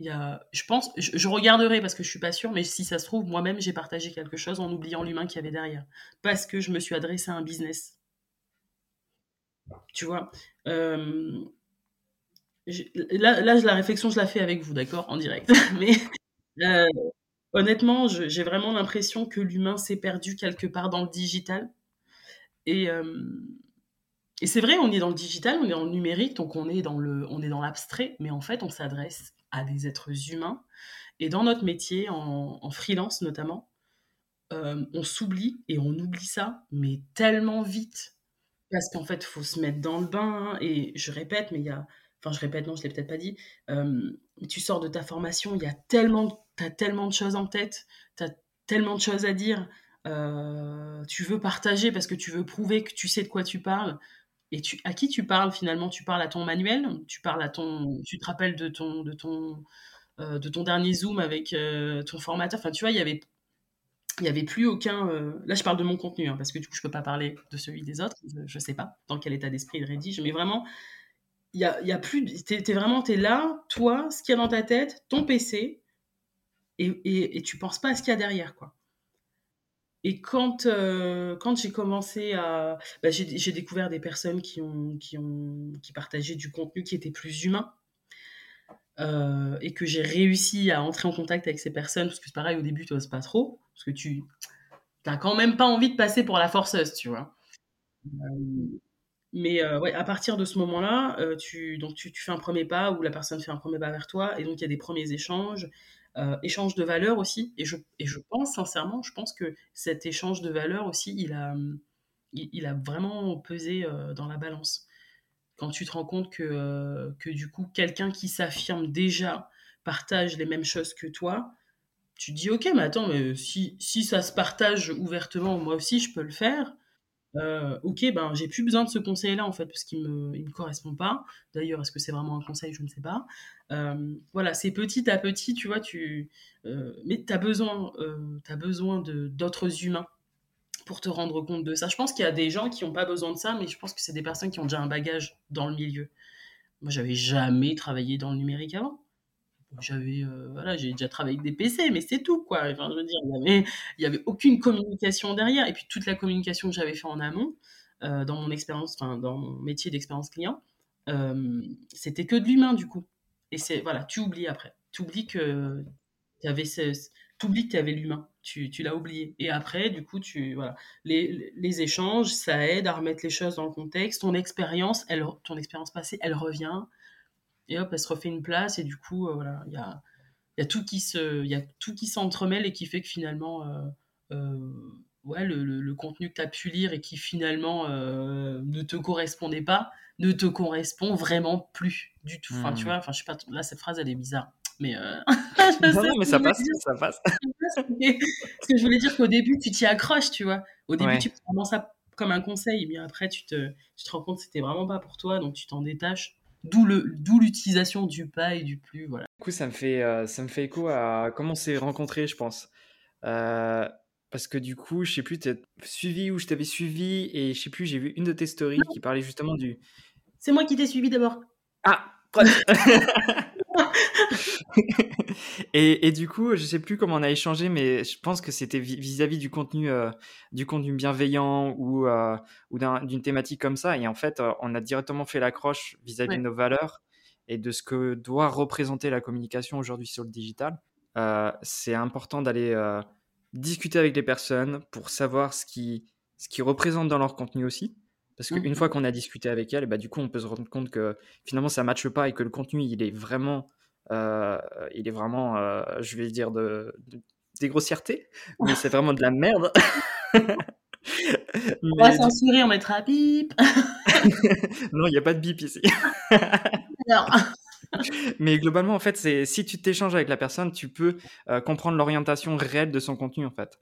Il y a, je pense, je, regarderai parce que je suis pas sûre, mais si ça se trouve, moi-même j'ai partagé quelque chose en oubliant l'humain qu'il y avait derrière, parce que je me suis adressé à un business. Tu vois, là, là, la réflexion, je la fais avec vous, d'accord, en direct. Mais euh, honnêtement, j'ai vraiment l'impression que l'humain s'est perdu quelque part dans le digital. Et, euh, et c'est vrai, on est dans le digital, on est dans le numérique, donc on est dans on est dans l'abstrait, mais en fait, on s'adresse à des êtres humains. Et dans notre métier, en, freelance notamment, euh, on s'oublie et on oublie ça, mais tellement vite. Parce qu'en fait, il faut se mettre dans le bain. Et je répète, mais il y a, enfin je répète, non, je l'ai peut-être pas dit, tu sors de ta formation, il y a tellement, as tellement de choses en tête, tu as tellement de choses à dire, tu veux partager parce que tu veux prouver que tu sais de quoi tu parles. Et tu, à qui tu parles finalement? Tu parles à ton manuel? Tu parles à ton, tu te rappelles de ton, de ton, de ton dernier zoom avec ton formateur? Enfin, tu vois, il y avait, il y avait plus aucun. là, je parle de mon contenu hein, parce que du coup, je peux pas parler de celui des autres. Je, ne sais pas dans quel état d'esprit il rédige, mais vraiment, il y a, plus. Tu es, vraiment es là, toi, ce qu'il y a dans ta tête, ton PC, et, et, et tu penses pas à ce qu'il y a derrière, quoi. Et quand, euh, quand j'ai commencé à. Bah, j'ai découvert des personnes qui, ont, qui, ont, qui partageaient du contenu qui était plus humain. Euh, et que j'ai réussi à entrer en contact avec ces personnes, parce que c'est pareil, au début, tu n'oses pas trop, parce que tu n'as quand même pas envie de passer pour la forceuse, tu vois. Euh, mais euh, ouais, à partir de ce moment-là, euh, tu, donc tu, fais un premier pas ou la personne fait un premier pas vers toi, et donc il y a des premiers échanges. échange de valeurs aussi. Et je, et je pense sincèrement, je pense que cet échange de valeurs aussi, il a, il, a vraiment pesé dans la balance. Quand tu te rends compte que, que du coup, quelqu'un qui s'affirme déjà partage les mêmes choses que toi, tu te dis, ok, mais attends, mais si, si ça se partage ouvertement, moi aussi, je peux le faire. Euh, ok, ben j'ai plus besoin de ce conseil-là en fait parce qu'il me, il me correspond pas. D'ailleurs, est-ce que c'est vraiment un conseil? Je ne sais pas. Euh, voilà, c'est petit à petit, tu vois, tu, euh, mais tu as besoin, as besoin de d'autres humains pour te rendre compte de ça. Je pense qu'il y a des gens qui n'ont pas besoin de ça, mais je pense que c'est des personnes qui ont déjà un bagage dans le milieu. Moi, j'avais jamais travaillé dans le numérique avant j'avais voilà j'ai déjà travaillé avec des PC mais c'est tout quoi. Enfin, je veux dire il y avait il y avait aucune communication derrière. Et puis toute la communication que j'avais fait en amont dans mon expérience enfin dans mon métier d'expérience client c'était que de l'humain du coup. Et c'est voilà tu oublies après. Tu oublies que tu avais tu oublies que tu avais l'humain. Tu, tu l'as oublié. Et après du coup tu voilà les, les échanges ça aide à remettre les choses dans le contexte. Ton expérience elle ton expérience passée elle revient et hop, elle se refait une place, et du coup, euh, voilà, il y a, y a tout qui se, y a tout qui s'entremêle et qui fait que finalement, euh, euh, ouais, le, le, contenu que tu as pu lire et qui finalement ne te correspondait pas, ne te correspond vraiment plus du tout. Enfin, tu hmm. vois, enfin, je sais pas, là, cette phrase, elle est bizarre. Mais, non, mais ça passe, ça passe. Parce que je voulais dire qu'au début, tu t'y accroches, tu vois. Au début, tu prends ça comme un conseil, mais après, tu te, tu te rends compte que c'était vraiment pas pour toi, donc tu t'en détaches. D'où le, d'où l'utilisation du pas et du plus, voilà. Du coup, ça me fait, euh, ça me fait écho à comment on s'est rencontrés, je pense. Euh, parce que du coup, je sais plus, tu as suivi ou je t'avais suivi et je sais plus, j'ai vu une de tes stories qui parlait justement du. C'est moi qui t'ai suivi d'abord. Ah, et, et, du coup, je sais plus comment on a échangé, mais je pense que c'était vis-à-vis du contenu, euh, du contenu bienveillant ou, euh, ou d'une thématique comme ça. Et en fait, euh, on a directement fait l'accroche vis-à-vis de nos valeurs et de ce que doit représenter la communication aujourd'hui sur le digital. c'est important d'aller discuter avec les personnes pour savoir ce qui, ce qui représente dans leur contenu aussi. Parce qu'une mmh. fois qu'on a discuté avec elle, bah, du coup, on peut se rendre compte que finalement, ça ne matche pas et que le contenu, il est vraiment, il est vraiment euh, je vais dire, de, des grossièretés, mais c'est vraiment de la merde. on va censurer, on mettra bip. non, il n'y a pas de bip ici. mais globalement, en fait, c'est si tu t'échanges avec la personne, tu peux euh, comprendre l'orientation réelle de son contenu, en fait.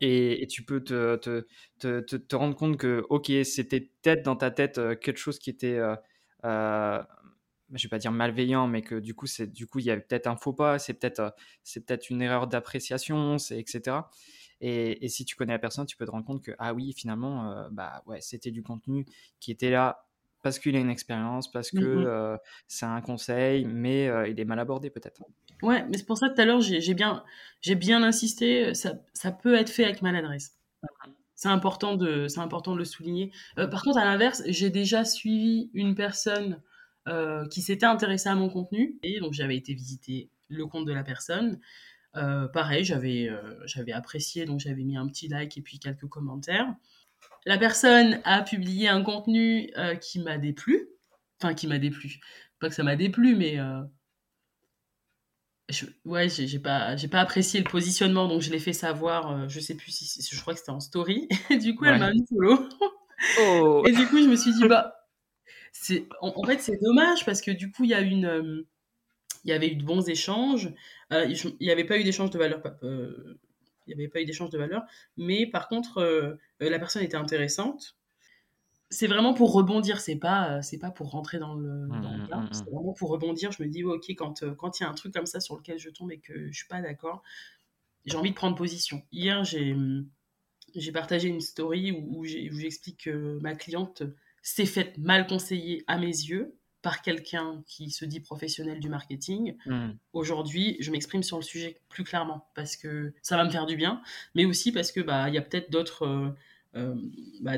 Et, tu peux te, te, te, te, rendre compte que, ok, c'était peut-être dans ta tête euh, quelque chose qui était, euh, euh, je vais pas dire malveillant, mais que du coup, c'est, du coup, il y avait peut-être un faux pas, c'est peut-être, euh, c'est peut-être une erreur d'appréciation, c'est, etc. Et, et, si tu connais la personne, tu peux te rendre compte que, ah oui, finalement, bah ouais, c'était du contenu qui était là parce qu'il a une expérience, parce que mmh c'est un conseil, mais il est mal abordé peut-être. Ouais, mais c'est pour ça que tout à l'heure, j'ai bien, bien insisté, ça, ça, peut être fait avec maladresse. C'est important, de, important de le souligner. par contre, à l'inverse, j'ai déjà suivi une personne qui s'était intéressée à mon contenu, et donc j'avais été visiter le compte de la personne. pareil, j'avais j'avais apprécié, donc j'avais mis un petit like et puis quelques commentaires la personne a publié un contenu euh, qui m'a déplu. Enfin, qui m'a déplu. Pas que ça m'a déplu, mais. Euh, je, ouais, j'ai pas, pas apprécié le positionnement, donc je l'ai fait savoir. Euh, je sais plus si. Je crois que c'était en story. du coup, elle m'a mis solo. oh. Et du coup, je me suis dit, bah. En, en fait, c'est dommage parce que du coup, il y a une. il y avait eu de bons échanges. il n'y avait pas eu d'échange de valeur il n'y avait pas eu d'échange de valeur. Mais par contre, euh, euh, la personne était intéressante. C'est vraiment pour rebondir, c'est pas, euh, c'est pas pour rentrer dans le, mmh, dans mmh, mmh, C'est vraiment pour rebondir. Je me dis, ok, quand quand il y a un truc comme ça sur lequel je tombe et que je suis pas d'accord, j'ai envie de prendre position. Hier, j'ai, j'ai partagé une story où, où j'explique que ma cliente s'est faite mal conseiller à mes yeux par quelqu'un qui se dit professionnel du marketing. Hmm. Aujourd'hui, je m'exprime sur le sujet plus clairement parce que ça va me faire du bien, mais aussi parce que bah il y a peut-être d'autres euh, euh, bah,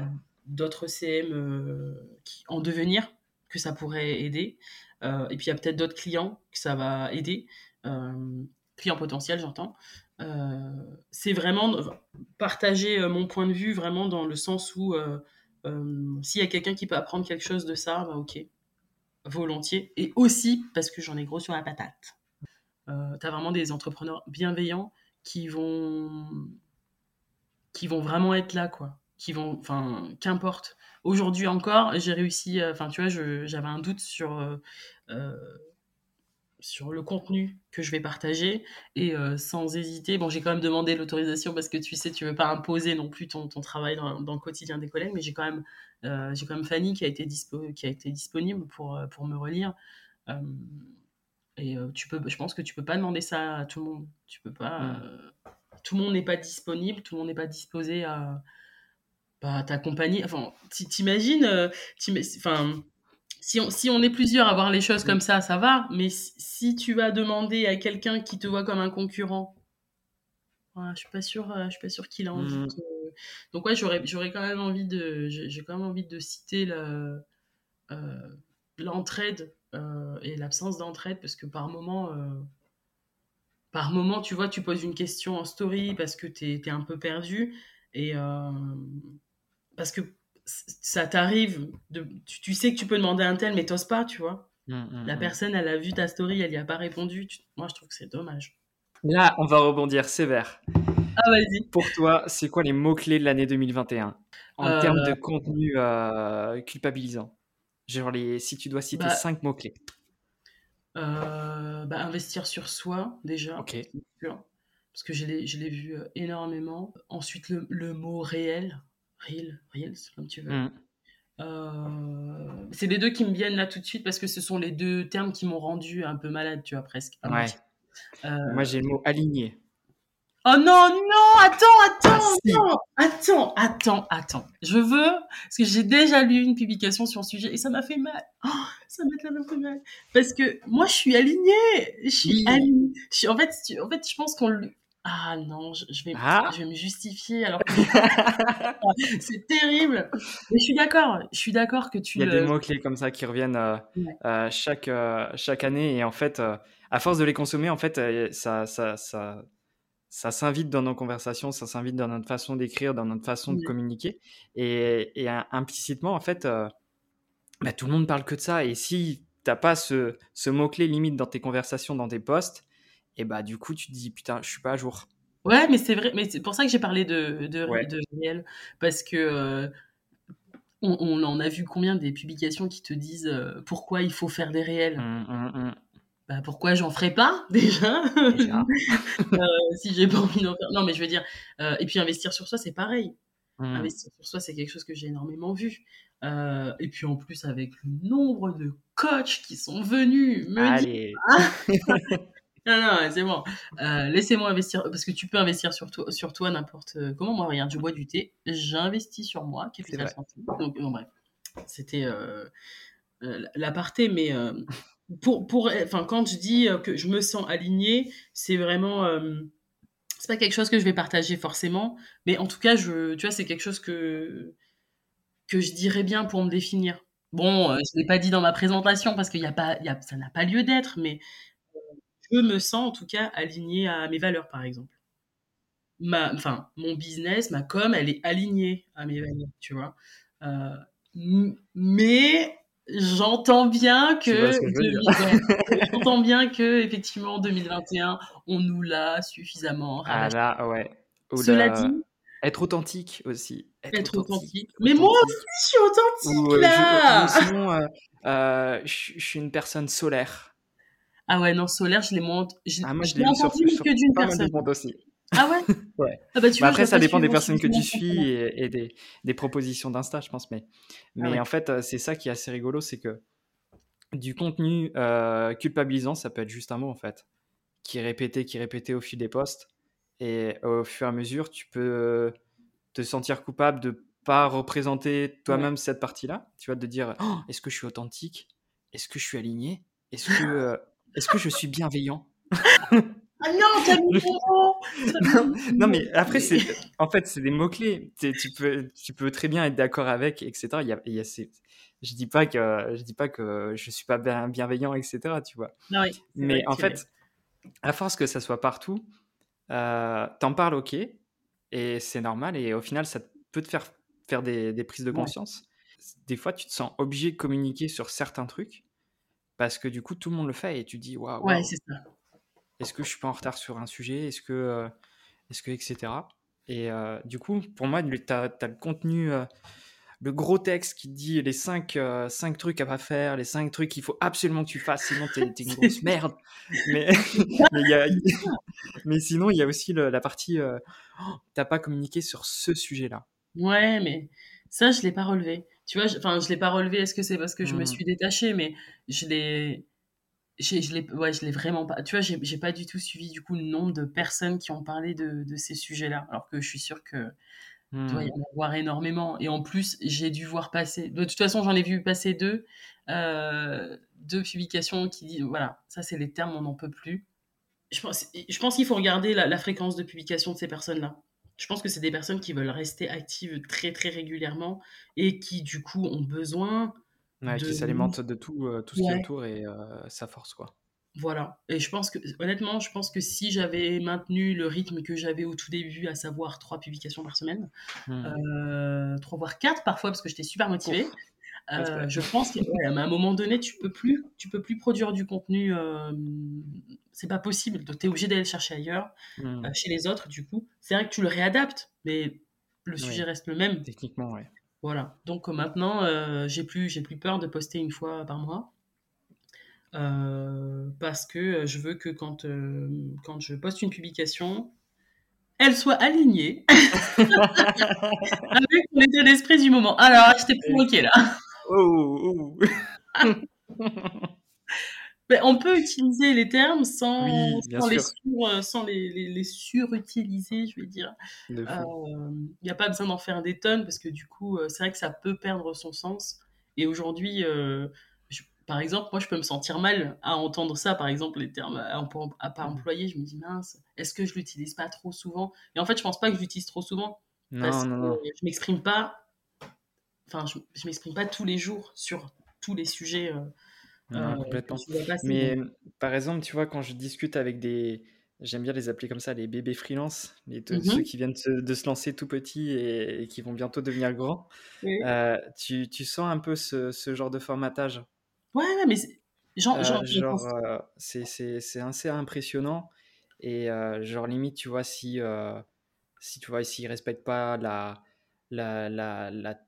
d'autres CM euh, qui, en devenir que ça pourrait aider. et puis il y a peut-être d'autres clients que ça va aider, clients potentiels j'entends. c'est vraiment partager mon point de vue vraiment dans le sens où s'il y a quelqu'un qui peut apprendre quelque chose de ça, bah ok, volontiers, et aussi parce que j'en ai gros sur la patate. Euh, tu vraiment des entrepreneurs bienveillants qui vont, qui vont vraiment être là, quoi. Qui vont, enfin, qu'importe. Aujourd'hui encore, j'ai réussi, enfin, tu vois, j'avais un doute sur sur le contenu que je vais partager et euh, sans hésiter. Bon, j'ai quand même demandé l'autorisation parce que tu sais, tu veux pas imposer non plus ton, ton travail dans, dans, le quotidien des collègues, mais j'ai quand même, euh, j'ai quand même Fanny qui a été, dispo, qui a été disponible pour, euh, pour me relire. et tu peux, je pense que tu peux pas demander ça à tout le monde. Tu peux pas. Mm. tout le monde n'est pas disponible, tout le monde n'est pas disposé à, bah, t'accompagner. Enfin, t'imagines, enfin si on, si on est plusieurs à voir les choses comme ça, ça va. Mais si, tu vas demander à quelqu'un qui te voit comme un concurrent, je suis pas euh, je suis pas sûr qu'il a envie. Mmh. Donc ouais, j'aurais, j'aurais quand même envie de, j'ai quand même envie de citer euh, l'entraide euh, et l'absence d'entraide parce que par moment, par moment, tu vois, tu poses une question en story parce que tu es, un peu perdu et parce que ça t'arrive, de, tu, sais que tu peux demander un tel, mais t'oses pas, tu vois. Mmh, mmh, la mmh. personne, elle a vu ta story, elle y a pas répondu. Moi, je trouve que c'est dommage. Là, on va rebondir sévère. Ah, vas-y. Pour toi, c'est quoi les mots-clés de l'année 2021 en euh, termes de contenu euh, culpabilisant Genre, les, si tu dois citer bah, cinq mots-clés. Euh, bah, investir sur soi, déjà. Ok. Parce que je l'ai vu énormément. Ensuite, le, le mot réel. Real, Reels, comme tu veux. Mm. Euh, c'est les deux qui me viennent là tout de suite parce que ce sont les deux termes qui m'ont rendu un peu malade, tu vois, presque. Ouais. Euh, Moi, j'ai le mot aligné. Oh non, non, attends, attends, ah, attends, attends, attends, attends. Je veux, parce que j'ai déjà lu une publication sur le sujet et ça m'a fait mal. Oh, ça m'a fait mal. Parce que moi, je suis alignée. Je suis alignée. en, fait, en fait, je pense qu'on ah non, je, vais, ah. je vais me justifier alors c'est terrible. Mais je suis d'accord, je suis d'accord que tu. Il y a des mots clés comme ça qui reviennent euh, euh, chaque euh, chaque année et en fait, à force de les consommer, en fait, ça ça ça ça s'invite dans nos conversations, ça s'invite dans notre façon d'écrire, dans notre façon de communiquer et, et implicitement en fait, bah, tout le monde parle que de ça et si t'as pas ce, ce mot clé limite dans tes conversations, dans tes posts et bah du coup tu te dis putain je suis pas à jour. Ouais mais c'est vrai mais c'est pour ça que j'ai parlé de de, réel parce que euh, on, en a vu combien des publications qui te disent euh, pourquoi il faut faire des réels? Mmh, mmh, mmh. Bah, pourquoi j'en ferais pas déjà, euh, si j'ai pas envie d'en faire. Non mais je veux dire et puis investir sur soi c'est pareil. Investir sur soi c'est quelque chose que j'ai énormément vu. Et puis en plus avec le nombre de coachs qui sont venus me Allez. dire non, non, c'est bon. Euh, laissez-moi investir, parce que tu peux investir sur toi, sur toi n'importe euh, comment. Moi, regarde, je bois du thé, j'investis sur moi, capital. Donc, bref, c'était euh, l'aparté, mais pour, pour, enfin, quand je dis que je me sens alignée, c'est vraiment, c'est pas quelque chose que je vais partager forcément, mais en tout cas, je, tu vois, c'est quelque chose que que je dirais bien pour me définir. Bon, je l'ai pas dit dans ma présentation parce qu'il y a pas, y a, ça n'a pas lieu d'être, mais je me sens en tout cas alignée à mes valeurs, par exemple. Ma, enfin, mon business, ma com, elle est alignée à mes valeurs, tu vois. Euh, mais j'entends bien que, j'entends bien que effectivement 2021, on nous l'a suffisamment. Ah là, ouais. Cela dit, être authentique aussi. Être, authentique. Mais moi aussi, je suis authentique là. sinon, euh, je suis une personne solaire. Ah ouais, non, solaire, je les monte. Je, ah, moi, je, l'ai entendu que d'une personne. aussi. Ah ouais Ouais. Ah bah, bah après, ça dépend des personnes que tu suis et, des, des, propositions d'Insta, je pense. Mais, ah mais en fait, euh, c'est ça qui est assez rigolo, c'est que du contenu euh, culpabilisant, ça peut être juste un mot, en fait, qui est répété, qui est répété au fil des posts. Et au fur et à mesure, tu peux te sentir coupable de pas représenter toi-même cette partie-là. Tu vois, de dire oh, est-ce que je suis authentique? Est-ce que je suis aligné? Est-ce que euh, est-ce que je suis bienveillant? Ah non, t'as mis non, non, mais après, c'est, en fait, c'est des mots-clés. Tu peux, tu peux très bien être d'accord avec, etc. Il y a, il y a ces, je dis pas que, je dis pas que je suis pas bienveillant, etc. Tu vois. mais en fait, à force que ça soit partout, euh, t'en parles, ok, et c'est normal, et au final, ça peut te faire faire des, des prises de conscience. Des fois, tu te sens obligé de communiquer sur certains trucs parce que du coup tout le monde le fait et tu dis waouh. Ouais, c'est ça. Est-ce que je suis pas en retard sur un sujet? Est-ce que, est-ce que, etc. Et du coup, pour moi, tu as, le contenu le gros texte qui dit les 5 cinq, trucs à pas faire, les 5 trucs qu'il faut absolument que tu fasses, sinon t'es es une grosse merde. Mais, mais, sinon, il y a aussi la partie oh, t'as pas communiqué sur ce sujet-là. Ouais, mais ça, je l'ai pas relevé. Tu vois, enfin, je, l'ai pas relevé. Est-ce que c'est parce que je me mmh. suis détachée? Mais je l'ai. Je l'ai ouais, je vraiment pas. Tu vois, j'ai pas du tout suivi du coup le nombre de personnes qui ont parlé de, de ces sujets-là. Alors que je suis sûre que doit y mmh. en avoir énormément. Et en plus, j'ai dû voir passer. De toute façon, j'en ai vu passer deux. Euh, deux publications qui disent voilà, ça, c'est les termes, on n'en peut plus. Je pense, je pense qu'il faut regarder la, fréquence de publication de ces personnes-là. Je pense que c'est des personnes qui veulent rester actives très, très régulièrement et qui, du coup, ont besoin. Ouais, de... qui s'alimentent de tout, euh, tout ce qui est autour et euh, ça force, quoi. Voilà. Et je pense que, honnêtement, je pense que si j'avais maintenu le rythme que j'avais au tout début, à savoir trois publications par semaine, hmm. euh, trois voire quatre parfois, parce que j'étais super motivée, euh, je pense qu'à un moment donné, tu peux plus, tu peux plus produire du contenu. Euh, c'est pas possible. Donc, tu es obligé d'aller le chercher ailleurs, hmm. euh, chez les autres, du coup. C'est vrai que tu le réadaptes, mais le sujet reste le même. Techniquement, oui. Voilà. Donc maintenant, j'ai plus, j'ai plus peur de poster une fois par mois. Euh, parce que euh, je veux que quand, euh, quand je poste une publication, elle soit alignée avec mon état d'esprit du moment. Alors, je t'ai provoqué là. Oh, oh. Mais on peut utiliser les termes sans, sans, les, sur, sans les, les, surutiliser, je vais dire. Il n'y a pas besoin d'en faire des tonnes parce que du coup, c'est vrai que ça peut perdre son sens. Et aujourd'hui, par exemple, moi, je peux me sentir mal à entendre ça, par exemple, les termes à, pas mmh. employer. Je me dis, mince, est-ce que je l'utilise pas trop souvent? Et en fait, je pense pas que je l'utilise trop souvent. Non, parce non, non. Que je m'exprime pas, enfin, je, je m'exprime pas tous les jours sur tous les sujets. Euh, euh complètement. Mais par exemple, tu vois, quand je discute avec des, j'aime bien les appeler comme ça, les bébés freelance, les, mmh ceux qui viennent de se lancer tout petits et, qui vont bientôt devenir grands. Euh, tu, tu, sens un peu ce, ce genre de formatage? Ouais, mais genre, genre, genre euh, c'est assez impressionnant. Et genre, limite, tu vois, si, si tu vois, s'ils respectent pas la, la, la, la,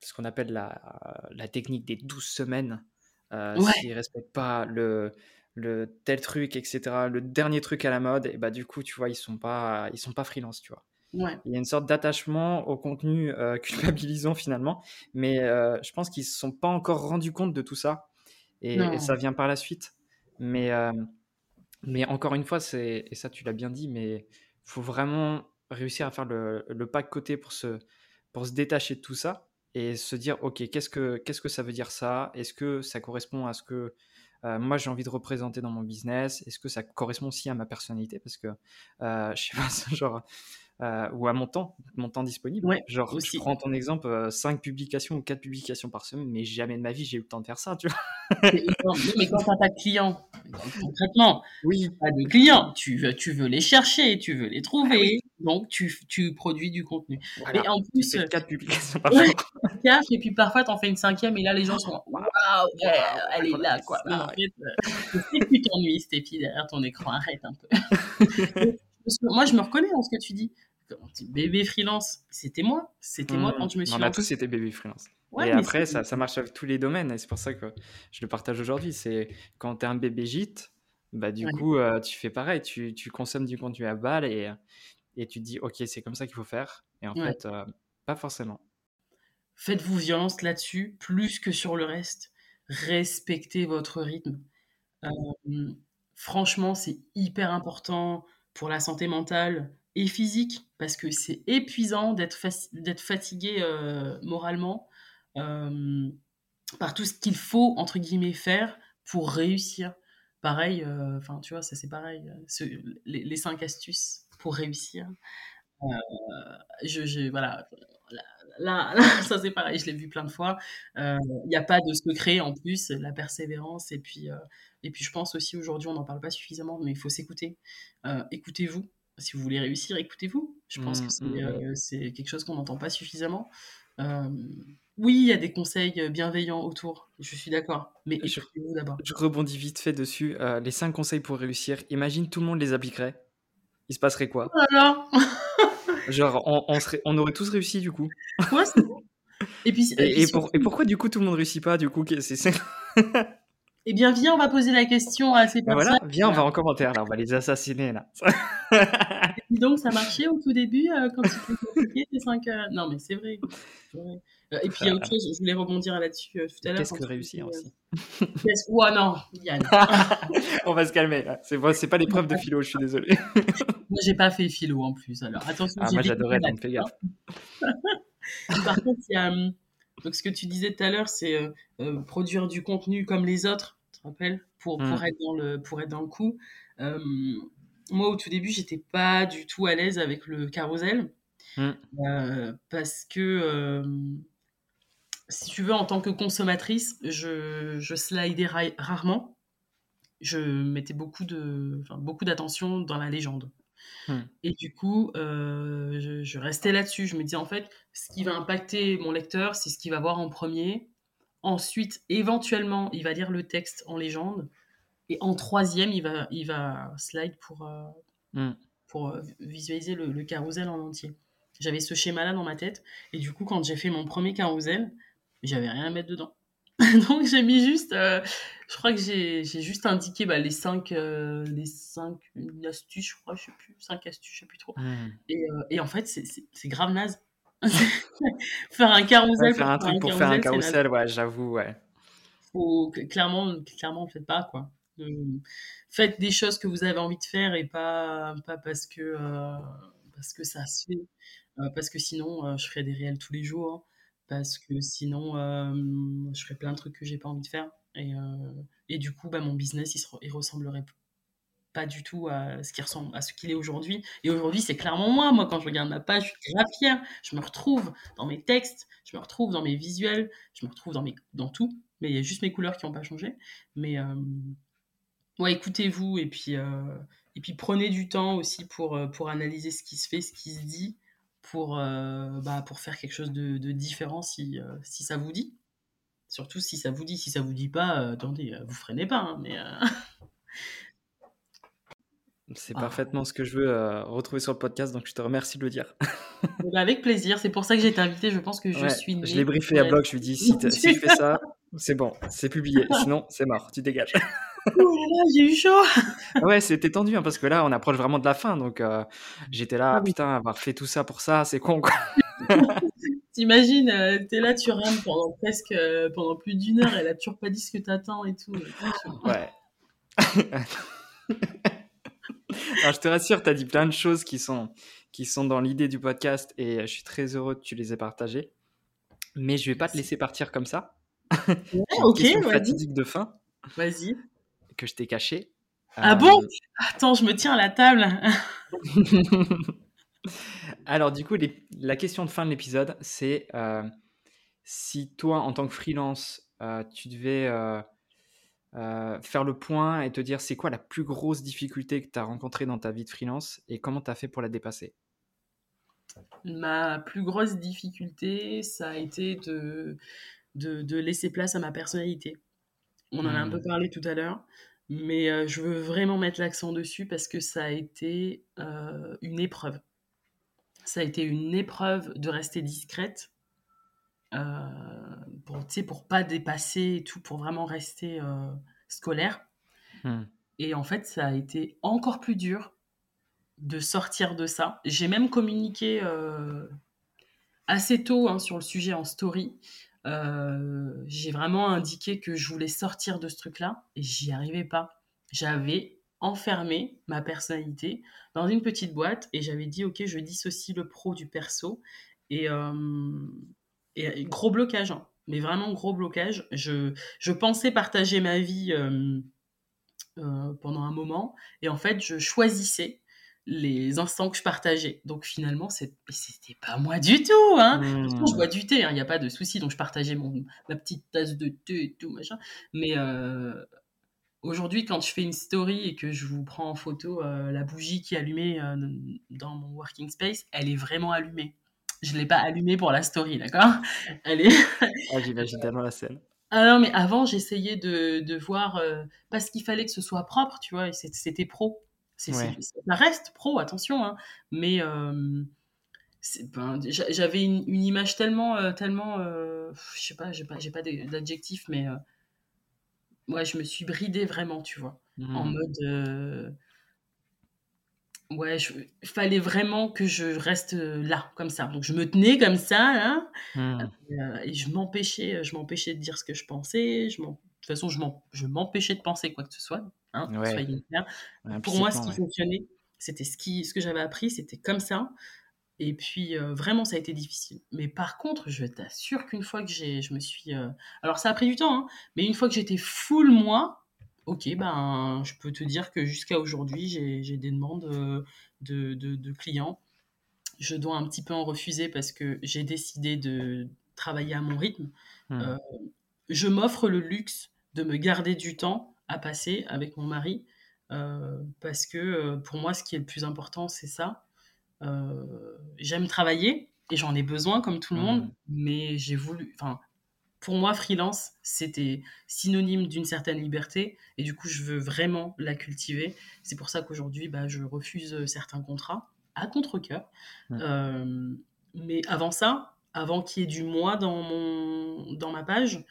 ce qu'on appelle la, la technique des 12 semaines, ouais. s'ils respectent pas le, le tel truc, etc., le dernier truc à la mode, et bah du coup, tu vois, ils sont pas, ils sont pas freelance, tu vois. Ouais. Il y a une sorte d'attachement au contenu euh, culpabilisant finalement, mais euh, je pense qu'ils ne se sont pas encore rendus compte de tout ça et, ça vient par la suite. Mais, euh, mais encore une fois, et ça tu l'as bien dit, mais il faut vraiment réussir à faire le, le, pas de côté pour se, pour se détacher de tout ça et se dire ok, qu'est-ce que, qu'est-ce que ça veut dire ça? Est-ce que ça correspond à ce que moi j'ai envie de représenter dans mon business? Est-ce que ça correspond aussi à ma personnalité? Parce que je sais pas, genre euh, ou à mon temps, mon temps disponible. Genre, je prends ton exemple, 5 euh, publications ou 4 publications par semaine, mais jamais de ma vie j'ai eu le temps de faire ça, tu vois. mais quand tu n'as pas de clients, concrètement, oui. pas de clients, tu veux, tu veux les chercher, tu veux les trouver, ah donc tu, tu, produis du contenu. Et en plus, 4 euh, publications par ouais, et puis parfois tu en fais une cinquième, et là les gens sont waouh, elle est là, quoi. en fait, c'est que tu t'ennuies, Stéphie, derrière ton écran, arrête un peu. moi, je me reconnais dans ce que tu dis bébé freelance, c'était moi. C'était moi quand je me suis. On a tous été bébé freelance. et après, ça, ça, marche avec tous les domaines. Et c'est pour ça que je le partage aujourd'hui. C'est quand tu es un bébé gîte, bah, du coup, euh, tu fais pareil. Tu, tu, consommes du contenu à balle et, et tu te dis, OK, c'est comme ça qu'il faut faire. Et en fait, euh, pas forcément. Faites-vous violence là-dessus, plus que sur le reste. Respectez votre rythme. Euh, franchement, c'est hyper important pour la santé mentale, et physique, parce que c'est épuisant d'être fatigué euh, moralement par tout ce qu'il faut, entre guillemets, faire pour réussir. Pareil, enfin, tu vois, ça c'est pareil, les, cinq astuces pour réussir. je, voilà, là, ça c'est pareil, je l'ai vu plein de fois. Il n'y a pas de secret en plus, la persévérance, et puis, et puis je pense aussi aujourd'hui, on n'en parle pas suffisamment, mais il faut s'écouter. écoutez-vous, si vous voulez réussir, écoutez-vous. Je pense mmh, que mmh, mmh. Euh, c'est quelque chose qu'on n'entend pas suffisamment. oui, il y a des conseils bienveillants autour, je suis d'accord. Mais Je, écoutez-vous d'abord. je rebondis vite fait dessus. Euh, les 5 conseils pour réussir. Imagine tout le monde les appliquerait. Il se passerait quoi? Voilà. Genre, on, on serait, on aurait tous réussi du coup. Ouais. Et puis, et Et, puis et pour- et surtout, pourquoi du coup tout le monde réussit pas du coup c'est, eh bien, viens, on va poser la question à ces Ben personnes. Voilà, viens, on va en commentaire là, on va les assassiner là. Dis donc, ça marchait au tout début euh, quand tu compliqué tes 5 Non, mais c'est vrai. Euh, et puis, il y a autre chose, je voulais rebondir là-dessus euh, tout à l'heure. Qu'est-ce que réussir aussi Ouah, non, Yann. On va se calmer. C'est, c'est pas l'épreuve de philo, je suis désolé. Moi, j'ai pas fait philo en plus. Alors, attention, Ah, moi j'adorais, donc fais gaffe. Par contre, il y a. hum, Donc, ce que tu disais tout à l'heure, c'est euh, euh, produire du contenu comme les autres, tu te rappelles, pour, pour, Mm. être, dans le, pour être dans le coup. Euh, moi, au tout début, j'étais pas du tout à l'aise avec le carrousel. Mm. euh, parce que, si tu veux, en tant que consommatrice, je, je slidais ra- rarement. Je mettais beaucoup d'attention dans la légende. Hmm. Et du coup, euh, je, je restais là-dessus. Je me disais, en fait, ce qui va impacter mon lecteur, c'est ce qu'il va voir en premier. Ensuite, éventuellement, il va lire le texte en légende. Et en troisième, il va, il va slide pour, euh, Hmm. pour euh, visualiser le, le carrousel en entier. J'avais ce schéma-là dans ma tête. Et du coup, quand j'ai fait mon premier carrousel, j'avais rien à mettre dedans. Donc j'ai mis juste, euh, je crois que j'ai juste indiqué bah, les cinq, euh, les cinq une astuces, je crois, je sais plus, cinq astuces, je sais plus trop. Hmm. Et, euh, et en fait, c'est- grave naze. faire un carrousel Ouais, faire un truc pour faire un carrousel, ouais, j'avoue, ouais. Faut, clairement, clairement, ne faites pas quoi. Euh, faites des choses que vous avez envie de faire et pas, pas parce que parce que ça se fait. Parce que sinon, je ferais des réels tous les jours. hein. Parce que sinon, je ferais plein de trucs que j'ai pas envie de faire. Et, et du coup, bah, mon business, il, il ressemblerait pas du tout à ce qui ressemble à ce qu'il est aujourd'hui. Et aujourd'hui, c'est clairement moi. Moi, quand je regarde ma page, je suis grave fière. Je me retrouve dans mes textes, je me retrouve dans mes visuels, je me retrouve dans, mes, dans tout. Mais il y a juste mes couleurs qui n'ont pas changé. Mais ouais, écoutez-vous et puis, et puis prenez du temps aussi pour, pour analyser ce qui se fait, ce qui se dit, pour, euh, bah, pour faire quelque chose de, de différent si, euh, si ça vous dit. Surtout si ça vous dit. Si ça vous dit pas, euh, attendez, vous freinez pas. hein, mais C'est Ah. parfaitement ce que je veux euh, retrouver sur le podcast, donc je te remercie de le dire. bah, avec plaisir. C'est pour ça que j'ai été invitée. Je pense que je Ouais, suis née je l'ai briefé à bloc, je lui dis si, t'as- si je fais ça, c'est bon, c'est publié, sinon c'est mort, tu dégages. Oh là là, j'ai eu chaud. ouais, c'était tendu hein, parce que là on approche vraiment de la fin, donc euh, j'étais là, Ah putain, avoir fait tout ça pour ça, c'est con quoi. T'imagines, euh, t'es là, tu rames pendant presque euh, pendant plus d'une heure. Elle a toujours pas dit ce que t'attends et tout. Ouais. Alors, je te rassure, tu as dit plein de choses qui sont, qui sont dans l'idée du podcast et je suis très heureux que tu les aies partagées. Mais je vais pas te laisser partir comme ça. Ouais, ok, vas-y. fatidique de fin Vas-y. que je t'ai cachée. Ah Euh, bon? Attends, je me tiens à la table. Alors, du coup, les- la question de fin de l'épisode, c'est euh, si toi, en tant que freelance, euh, tu devais euh, faire le point et te dire c'est quoi la plus grosse difficulté que tu as rencontrée dans ta vie de freelance et comment tu as fait pour la dépasser? Ma plus grosse difficulté, ça a été de, de, de laisser place à ma personnalité. On en a un Hmm. peu parlé tout à l'heure, mais euh, je veux vraiment mettre l'accent dessus parce que ça a été euh, une épreuve. Ça a été une épreuve de rester discrète, pour, tu sais, pour pas dépasser et tout, pour vraiment rester euh, scolaire. Hmm. Et en fait, ça a été encore plus dur de sortir de ça. J'ai même communiqué euh, assez tôt hein, sur le sujet en story. Euh, j'ai vraiment indiqué que je voulais sortir de ce truc-là et j'y arrivais pas. J'avais enfermé ma personnalité dans une petite boîte et j'avais dit ok je dissocie le pro du perso et, euh, et gros blocage hein. mais vraiment gros blocage je, je pensais partager ma vie euh, euh, pendant un moment et en fait je choisissais les instants que je partageais donc finalement c'était pas moi du tout hein je bois du thé, il n'y a pas de souci. Donc, je partageais mon, ma petite tasse de thé et tout, machin. Mais euh, aujourd'hui, quand je fais une story et que je vous prends en photo euh, la bougie qui est allumée euh, dans mon working space, elle est vraiment allumée. Je l'ai pas allumé pour la story, d'accord? Allez. ah, j'imagine tellement la scène. Ah non, mais avant, j'essayais de, de voir, euh, parce qu'il fallait que ce soit propre, tu vois, c'était pro. C'est, ça reste pro, attention, hein, mais euh, ben, j'avais une, une, image tellement, euh, tellement, je sais pas, j'ai pas, j'ai pas d'adjectif, mais ouais, je me suis bridée vraiment, tu vois, en mmh. mode Ouais, il fallait vraiment que je reste là, comme ça. Donc je me tenais comme ça, là, mmh. et je m'empêchais, je m'empêchais de dire ce que je pensais. Je de toute façon, je m'empêchais de penser quoi que ce soit. Hein, Pour moi, ce qui fonctionnait, c'était ce, qui, ce que j'avais appris, c'était comme ça. Et puis, vraiment, ça a été difficile. Mais par contre, je t'assure qu'une fois que j'ai, je me suis... Alors, ça a pris du temps, hein, mais une fois que j'étais full moi, ok, ben, je peux te dire que jusqu'à aujourd'hui, j'ai des demandes euh, de, de, clients. Je dois un petit peu en refuser parce que j'ai décidé de travailler à mon rythme. Mmh. Euh, je m'offre le luxe de me garder du temps à passer avec mon mari euh, parce que pour moi, ce qui est le plus important, c'est ça. J'aime travailler et j'en ai besoin comme tout le monde, mmh. mais j'ai voulu, enfin, pour moi, freelance, c'était synonyme d'une certaine liberté et du coup, je veux vraiment la cultiver. C'est pour ça qu'aujourd'hui, bah, je refuse certains contrats à contre-coeur. Euh, mais avant ça, avant qu'il y ait du moi dans, mon, dans ma page,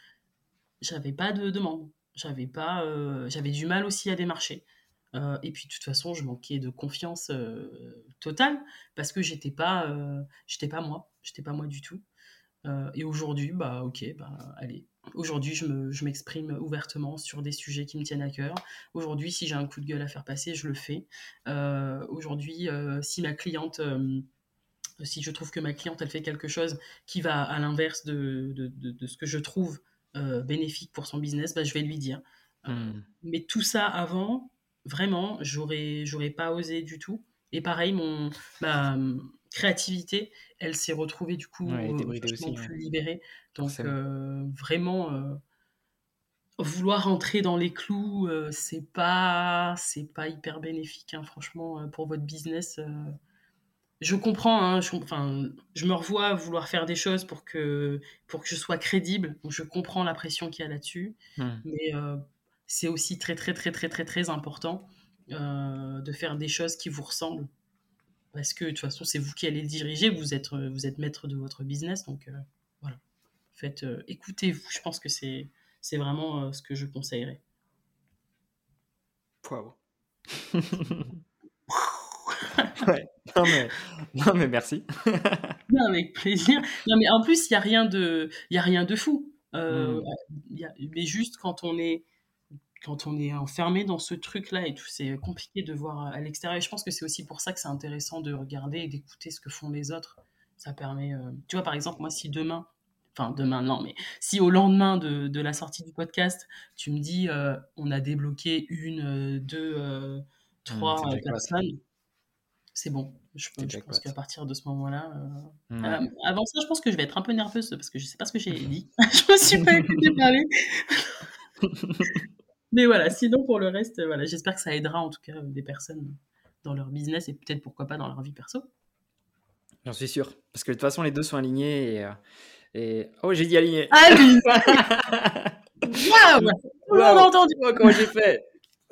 j'avais pas de demande. J'avais pas, euh, j'avais du mal aussi à démarcher. Euh, et puis de toute façon, je manquais de confiance totale parce que j'étais pas, j'étais pas moi, j'étais pas moi du tout. Euh, et aujourd'hui, bah ok, bah allez. Aujourd'hui, je m'exprime ouvertement sur des sujets qui me tiennent à cœur. Aujourd'hui, si j'ai un coup de gueule à faire passer, je le fais. Euh, aujourd'hui, euh, si ma cliente, si je trouve que ma cliente, elle fait quelque chose qui va à l'inverse de, de, de, ce que je trouve bénéfique pour son business, bah, je vais lui dire. Hmm. Mais tout ça avant, vraiment, j'aurais, j'aurais pas osé du tout. Et pareil, mon, ma créativité, elle s'est retrouvée du coup ouais, aussi, plus libérée. Donc euh, vraiment, euh, vouloir entrer dans les clous, euh, c'est pas c'est pas hyper bénéfique, hein, franchement, pour votre business. je comprends, hein, je, enfin, je me revois vouloir faire des choses pour que, pour que je sois crédible. Donc je comprends la pression qu'il y a là-dessus. Mmh. Mais c'est aussi très, très, très, très, très, très important de faire des choses qui vous ressemblent parce que de toute façon, c'est vous qui allez le diriger, vous êtes, euh, vous êtes maître de votre business, donc euh, voilà. Faites, euh, écoutez-vous, je pense que c'est, c'est vraiment ce que je conseillerais. Waouh. ouais. non, mais, non, mais merci. non, avec plaisir. Non, mais en plus, il n'y a, rien de, y a rien de fou. Euh, y a, mais juste quand on est quand on est enfermé dans ce truc-là et tout, c'est compliqué de voir à l'extérieur. Et je pense que c'est aussi pour ça que c'est intéressant de regarder et d'écouter ce que font les autres. Ça permet. Euh, tu vois, par exemple, moi, si demain, enfin demain, non, mais si au lendemain de, de la sortie du podcast, tu me dis, euh, on a débloqué une, euh, deux, trois personnes, c'est bon. Je, pense qu'à partir de ce moment-là. avant ça, je pense que je vais être un peu nerveuse parce que je sais pas ce que j'ai dit. je me suis pas écouté parler. Mais voilà, sinon pour le reste, voilà, j'espère que ça aidera en tout cas des personnes dans leur business et peut-être pourquoi pas dans leur vie perso. J'en suis sûr, parce que de toute façon les deux sont alignés et, euh, et... oh j'ai dit aligné. Ah oui. Waouh, tout le monde a entendu. Oh, comment j'ai fait.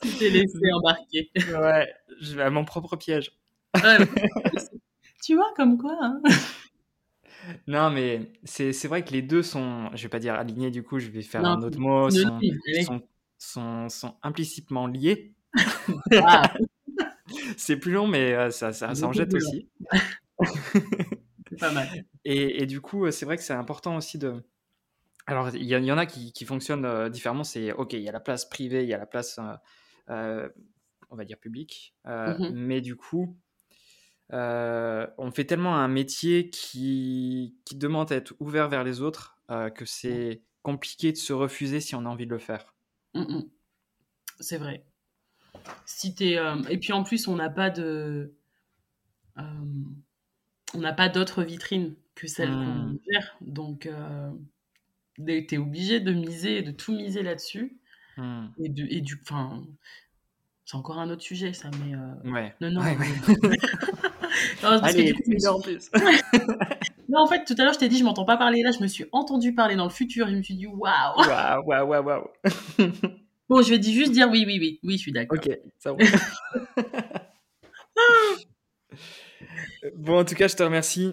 tu t'es laissé embarquer. Ouais, je vais à mon propre piège. tu vois comme quoi. Hein non, mais c'est vrai que les deux sont, je vais pas dire alignés, du coup, je vais faire un autre mot, sont, sont, sont, sont, implicitement liés. Ah. c'est plus long, mais euh, ça, ça, ça en jette aussi. c'est pas mal. Et, et du coup, euh, c'est vrai que c'est important aussi de. Alors, il y, y, en a qui, qui fonctionnent euh, différemment. C'est OK, il y a la place privée, il y a la place, euh, on va dire, publique. Mmh mais du coup, euh, on fait tellement un métier qui, demande à être ouvert vers les autres euh, que c'est compliqué de se refuser si on a envie de le faire. Mmh, mmh. C'est vrai. Si euh, Et puis en plus, on n'a pas de. On n'a pas d'autres vitrines que celles qu'on mmh. gère. Donc, tu es obligé de miser, de tout miser là-dessus. Et, et du. Enfin, c'est encore un autre sujet, ça, mais. euh, Ouais. Non, non. Ouais, ouais. Non, parce que Allez, suis- heure en plus. Non, en fait, tout à l'heure, je t'ai dit, je m'entends pas parler. Là, je me suis entendu parler dans le futur. Je me suis dit, waouh. Waouh, waouh, waouh, waouh. Bon, je vais juste dire oui, oui, oui. Oui, je suis d'accord. Ok, ça roule. bon, en tout cas, je te remercie.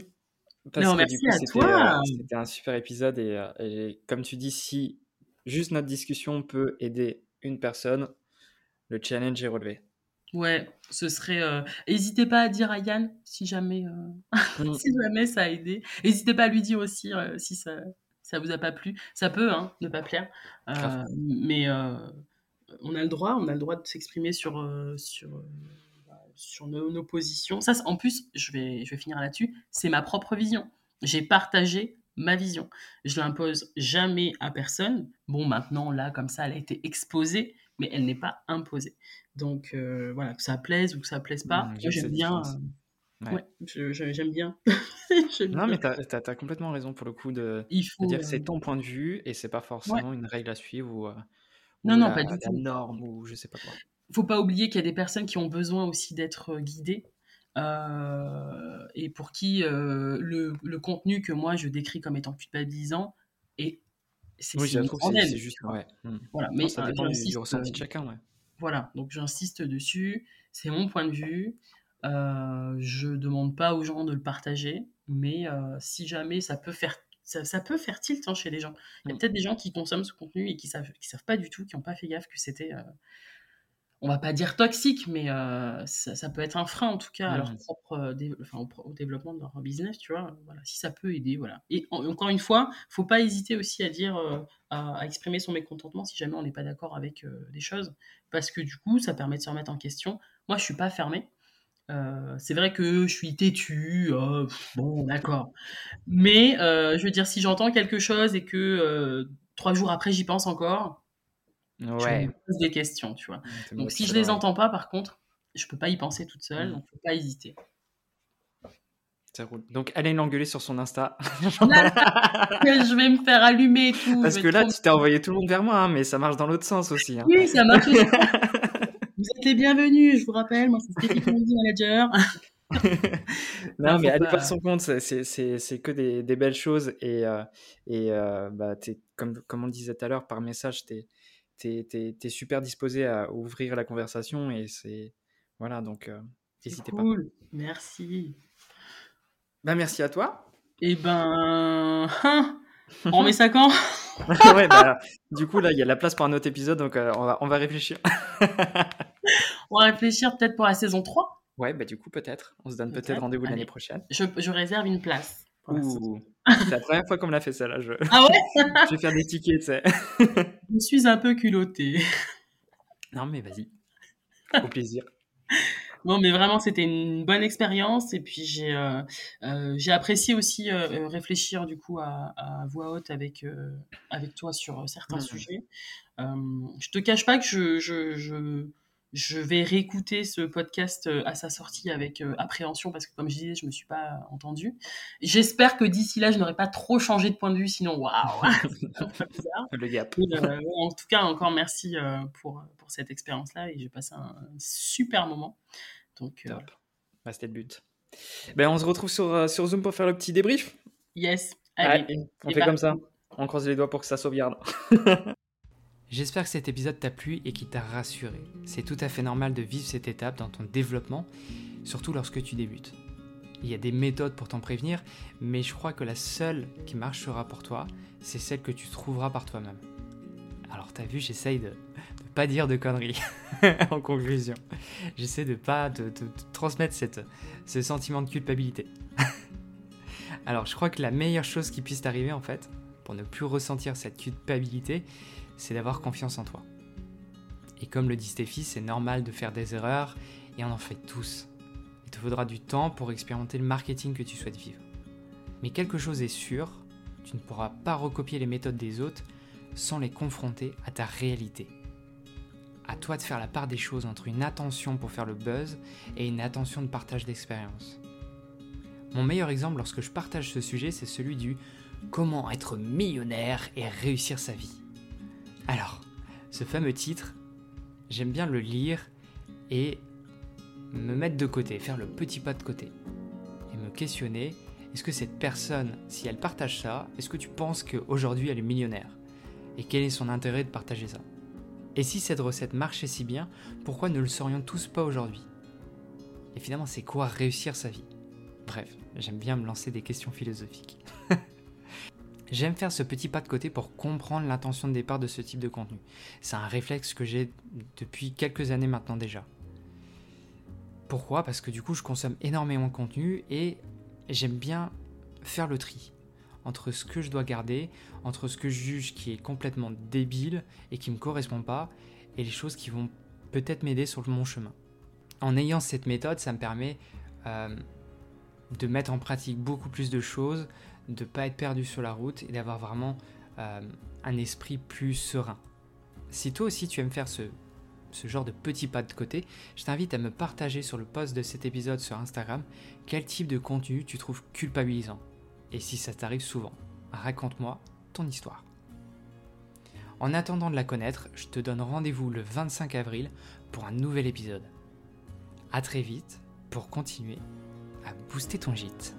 Parce Non, que merci coup, à toi. euh, c'était un super épisode. Et, euh, et comme tu dis, si juste notre discussion peut aider une personne, le challenge est relevé. Ouais, ce serait. euh, N'hésitez pas à dire à Yann si jamais, euh, Mm. si jamais ça a aidé. N'hésitez pas à lui dire aussi euh, si ça, ça vous a pas plu. Ça peut, hein, ne pas plaire. Euh, mais on a le droit, on a le droit de s'exprimer sur, sur, sur nos, nos positions. Ça, en plus, je vais, je vais finir là-dessus. C'est ma propre vision. J'ai partagé ma vision. Je l'impose jamais à personne. Bon, maintenant, là, comme ça, elle a été exposée, mais elle n'est pas imposée. Donc, euh, voilà, que ça plaise ou que ça plaise pas. J'aime bien. euh, Ouais. j'aime bien. Non, bien. mais t'as, t'as complètement raison pour le coup de, Il de faut. dire euh, que c'est ton point de vue et c'est pas forcément une règle à suivre ou, euh, Non, ou non, la, pas du la tout. norme ou je sais pas quoi. faut pas oublier qu'il y a des personnes qui ont besoin aussi d'être euh, guidées euh, et pour qui euh, le, le contenu que moi je décris comme étant culpabilisant est c'est Oui, une que c'est, grande c'est aide, juste. tu vois. Ouais. Mm. Voilà, Non, mais ça euh, dépend du, du j'insiste, ressenti de euh, chacun, ouais. voilà, donc j'insiste dessus, c'est mon point de vue. Euh, je demande pas aux gens de le partager, mais euh, si jamais ça peut faire ça, ça peut faire tilt hein, chez les gens. Il y a Mm. peut-être des gens qui consomment ce contenu et qui savent qui savent pas du tout, qui n'ont pas fait gaffe que c'était euh, on va pas dire toxique, mais euh, ça, ça peut être un frein en tout cas à leur Mm. propre, euh, dé- enfin, au, développement de leur business, tu vois. Voilà, si ça peut aider, voilà. Et en- encore une fois, faut pas hésiter aussi à dire, euh, à, à exprimer son mécontentement si jamais on n'est pas d'accord avec euh, des choses, parce que du coup, ça permet de se remettre en question. Moi, je suis pas fermée. Euh, c'est vrai que je suis têtue, euh, pff, bon, d'accord. Mais euh, je veux dire, si j'entends quelque chose et que euh, trois jours après j'y pense encore, je Ouais. me pose des questions, tu vois. C'est Donc si je les entends pas, par contre, je peux pas y penser toute seule, Mm. donc faut pas hésiter. Ça roule. Donc, allez l'engueuler sur son Insta. je vais me faire allumer et tout. Parce je que là, tu t'es envoyé tout le monde vers moi, hein, mais ça marche dans l'autre sens aussi. hein. Oui, ça marche. aussi. vous êtes les bienvenus, je vous rappelle. Moi, c'est Stéphie Community Manager. non, Non, mais allez pas- voir son compte, c'est- que des, des belles choses. Et, euh, et euh, bah, t'es- comme, comme on le disait tout à l'heure par message, tu es, super disposé à ouvrir la conversation. Et c'est. Voilà, donc euh, n'hésitez pas. cool. Merci. Bah, merci à toi. Eh ben, hein, on met ça quand? Ouais, bah, du coup, là, il y a la place pour un autre épisode, donc euh, on, va, on va réfléchir. On va réfléchir peut-être pour la saison 3. ouais, bah, du coup, peut-être. On se donne peut-être rendez-vous l'année prochaine. Je, je réserve une place. Ouh, c'est la première fois qu'on me l'a fait, ça, là. Je, Ah ouais? Je vais faire des tickets, tu sais. Je suis un peu culottée. Non, mais vas-y. Au plaisir. Non, mais vraiment, c'était une bonne expérience. Et puis, j'ai euh, euh, j'ai apprécié aussi euh, réfléchir du coup à, à voix haute avec, avec toi sur certains Mhm. sujets. Je te cache pas que je, je, je, je vais réécouter ce podcast euh, à sa sortie avec euh, appréhension parce que, comme je disais, je me suis pas entendue. J'espère que d'ici là, je n'aurai pas trop changé de point de vue, sinon, waouh! Le gap. Euh, en tout cas, encore merci pour, pour cette expérience-là et j'ai passé un super moment. Donc, euh. Bah, C'était le but. Ben, on se retrouve sur, sur Zoom pour faire le petit débrief. yes, allez. Allez, on fait bah- comme ça. On croise les doigts pour que ça sauvegarde. J'espère que cet épisode t'a plu et qu'il t'a rassuré. C'est tout à fait normal de vivre cette étape dans ton développement, surtout lorsque tu débutes. Il y a des méthodes pour t'en prévenir, mais je crois que la seule qui marchera pour toi, c'est celle que tu trouveras par toi-même. Alors t'as vu, j'essaye de ne pas dire de conneries en conclusion. J'essaie de pas de, de- de transmettre cette, ce sentiment de culpabilité. Alors je crois que la meilleure chose qui puisse t'arriver en fait, pour ne plus ressentir cette culpabilité, c'est d'avoir confiance en toi. Et comme le dit Stéphie, c'est normal de faire des erreurs et on en fait tous. Il te faudra du temps pour expérimenter le marketing que tu souhaites vivre. Mais quelque chose est sûr, tu ne pourras pas recopier les méthodes des autres sans les confronter à ta réalité. À toi de faire la part des choses entre une attention pour faire le buzz et une attention de partage d'expérience. Mon meilleur exemple lorsque je partage ce sujet, c'est celui du comment être millionnaire et réussir sa vie. Alors, ce fameux titre, j'aime bien le lire, et me mettre de côté, faire le petit pas de côté et me questionner est-ce que cette personne, si elle partage ça, est-ce que tu penses qu'aujourd'hui elle est millionnaire Et quel est son intérêt de partager ça? Et si cette recette marchait si bien, pourquoi ne le saurions tous pas aujourd'hui? Et finalement, c'est quoi réussir sa vie? Bref, j'aime bien me lancer des questions philosophiques. J'aime faire ce petit pas de côté pour comprendre l'intention de départ de ce type de contenu. C'est un réflexe que j'ai depuis quelques années maintenant déjà. Pourquoi? Parce que du coup, je consomme énormément de contenu et j'aime bien faire le tri entre ce que je dois garder, entre ce que je juge qui est complètement débile et qui ne me correspond pas, et les choses qui vont peut-être m'aider sur mon chemin. En ayant cette méthode, ça me permet euh, de mettre en pratique beaucoup plus de choses, de ne pas être perdu sur la route et d'avoir vraiment euh, un esprit plus serein. Si toi aussi tu aimes faire ce, ce genre de petits pas de côté, je t'invite à me partager sur le post de cet épisode sur Instagram quel type de contenu tu trouves culpabilisant. Et si ça t'arrive souvent, raconte-moi ton histoire. En attendant de la connaître, je te donne rendez-vous le 25 avril pour un nouvel épisode. A très vite pour continuer à booster ton gîte.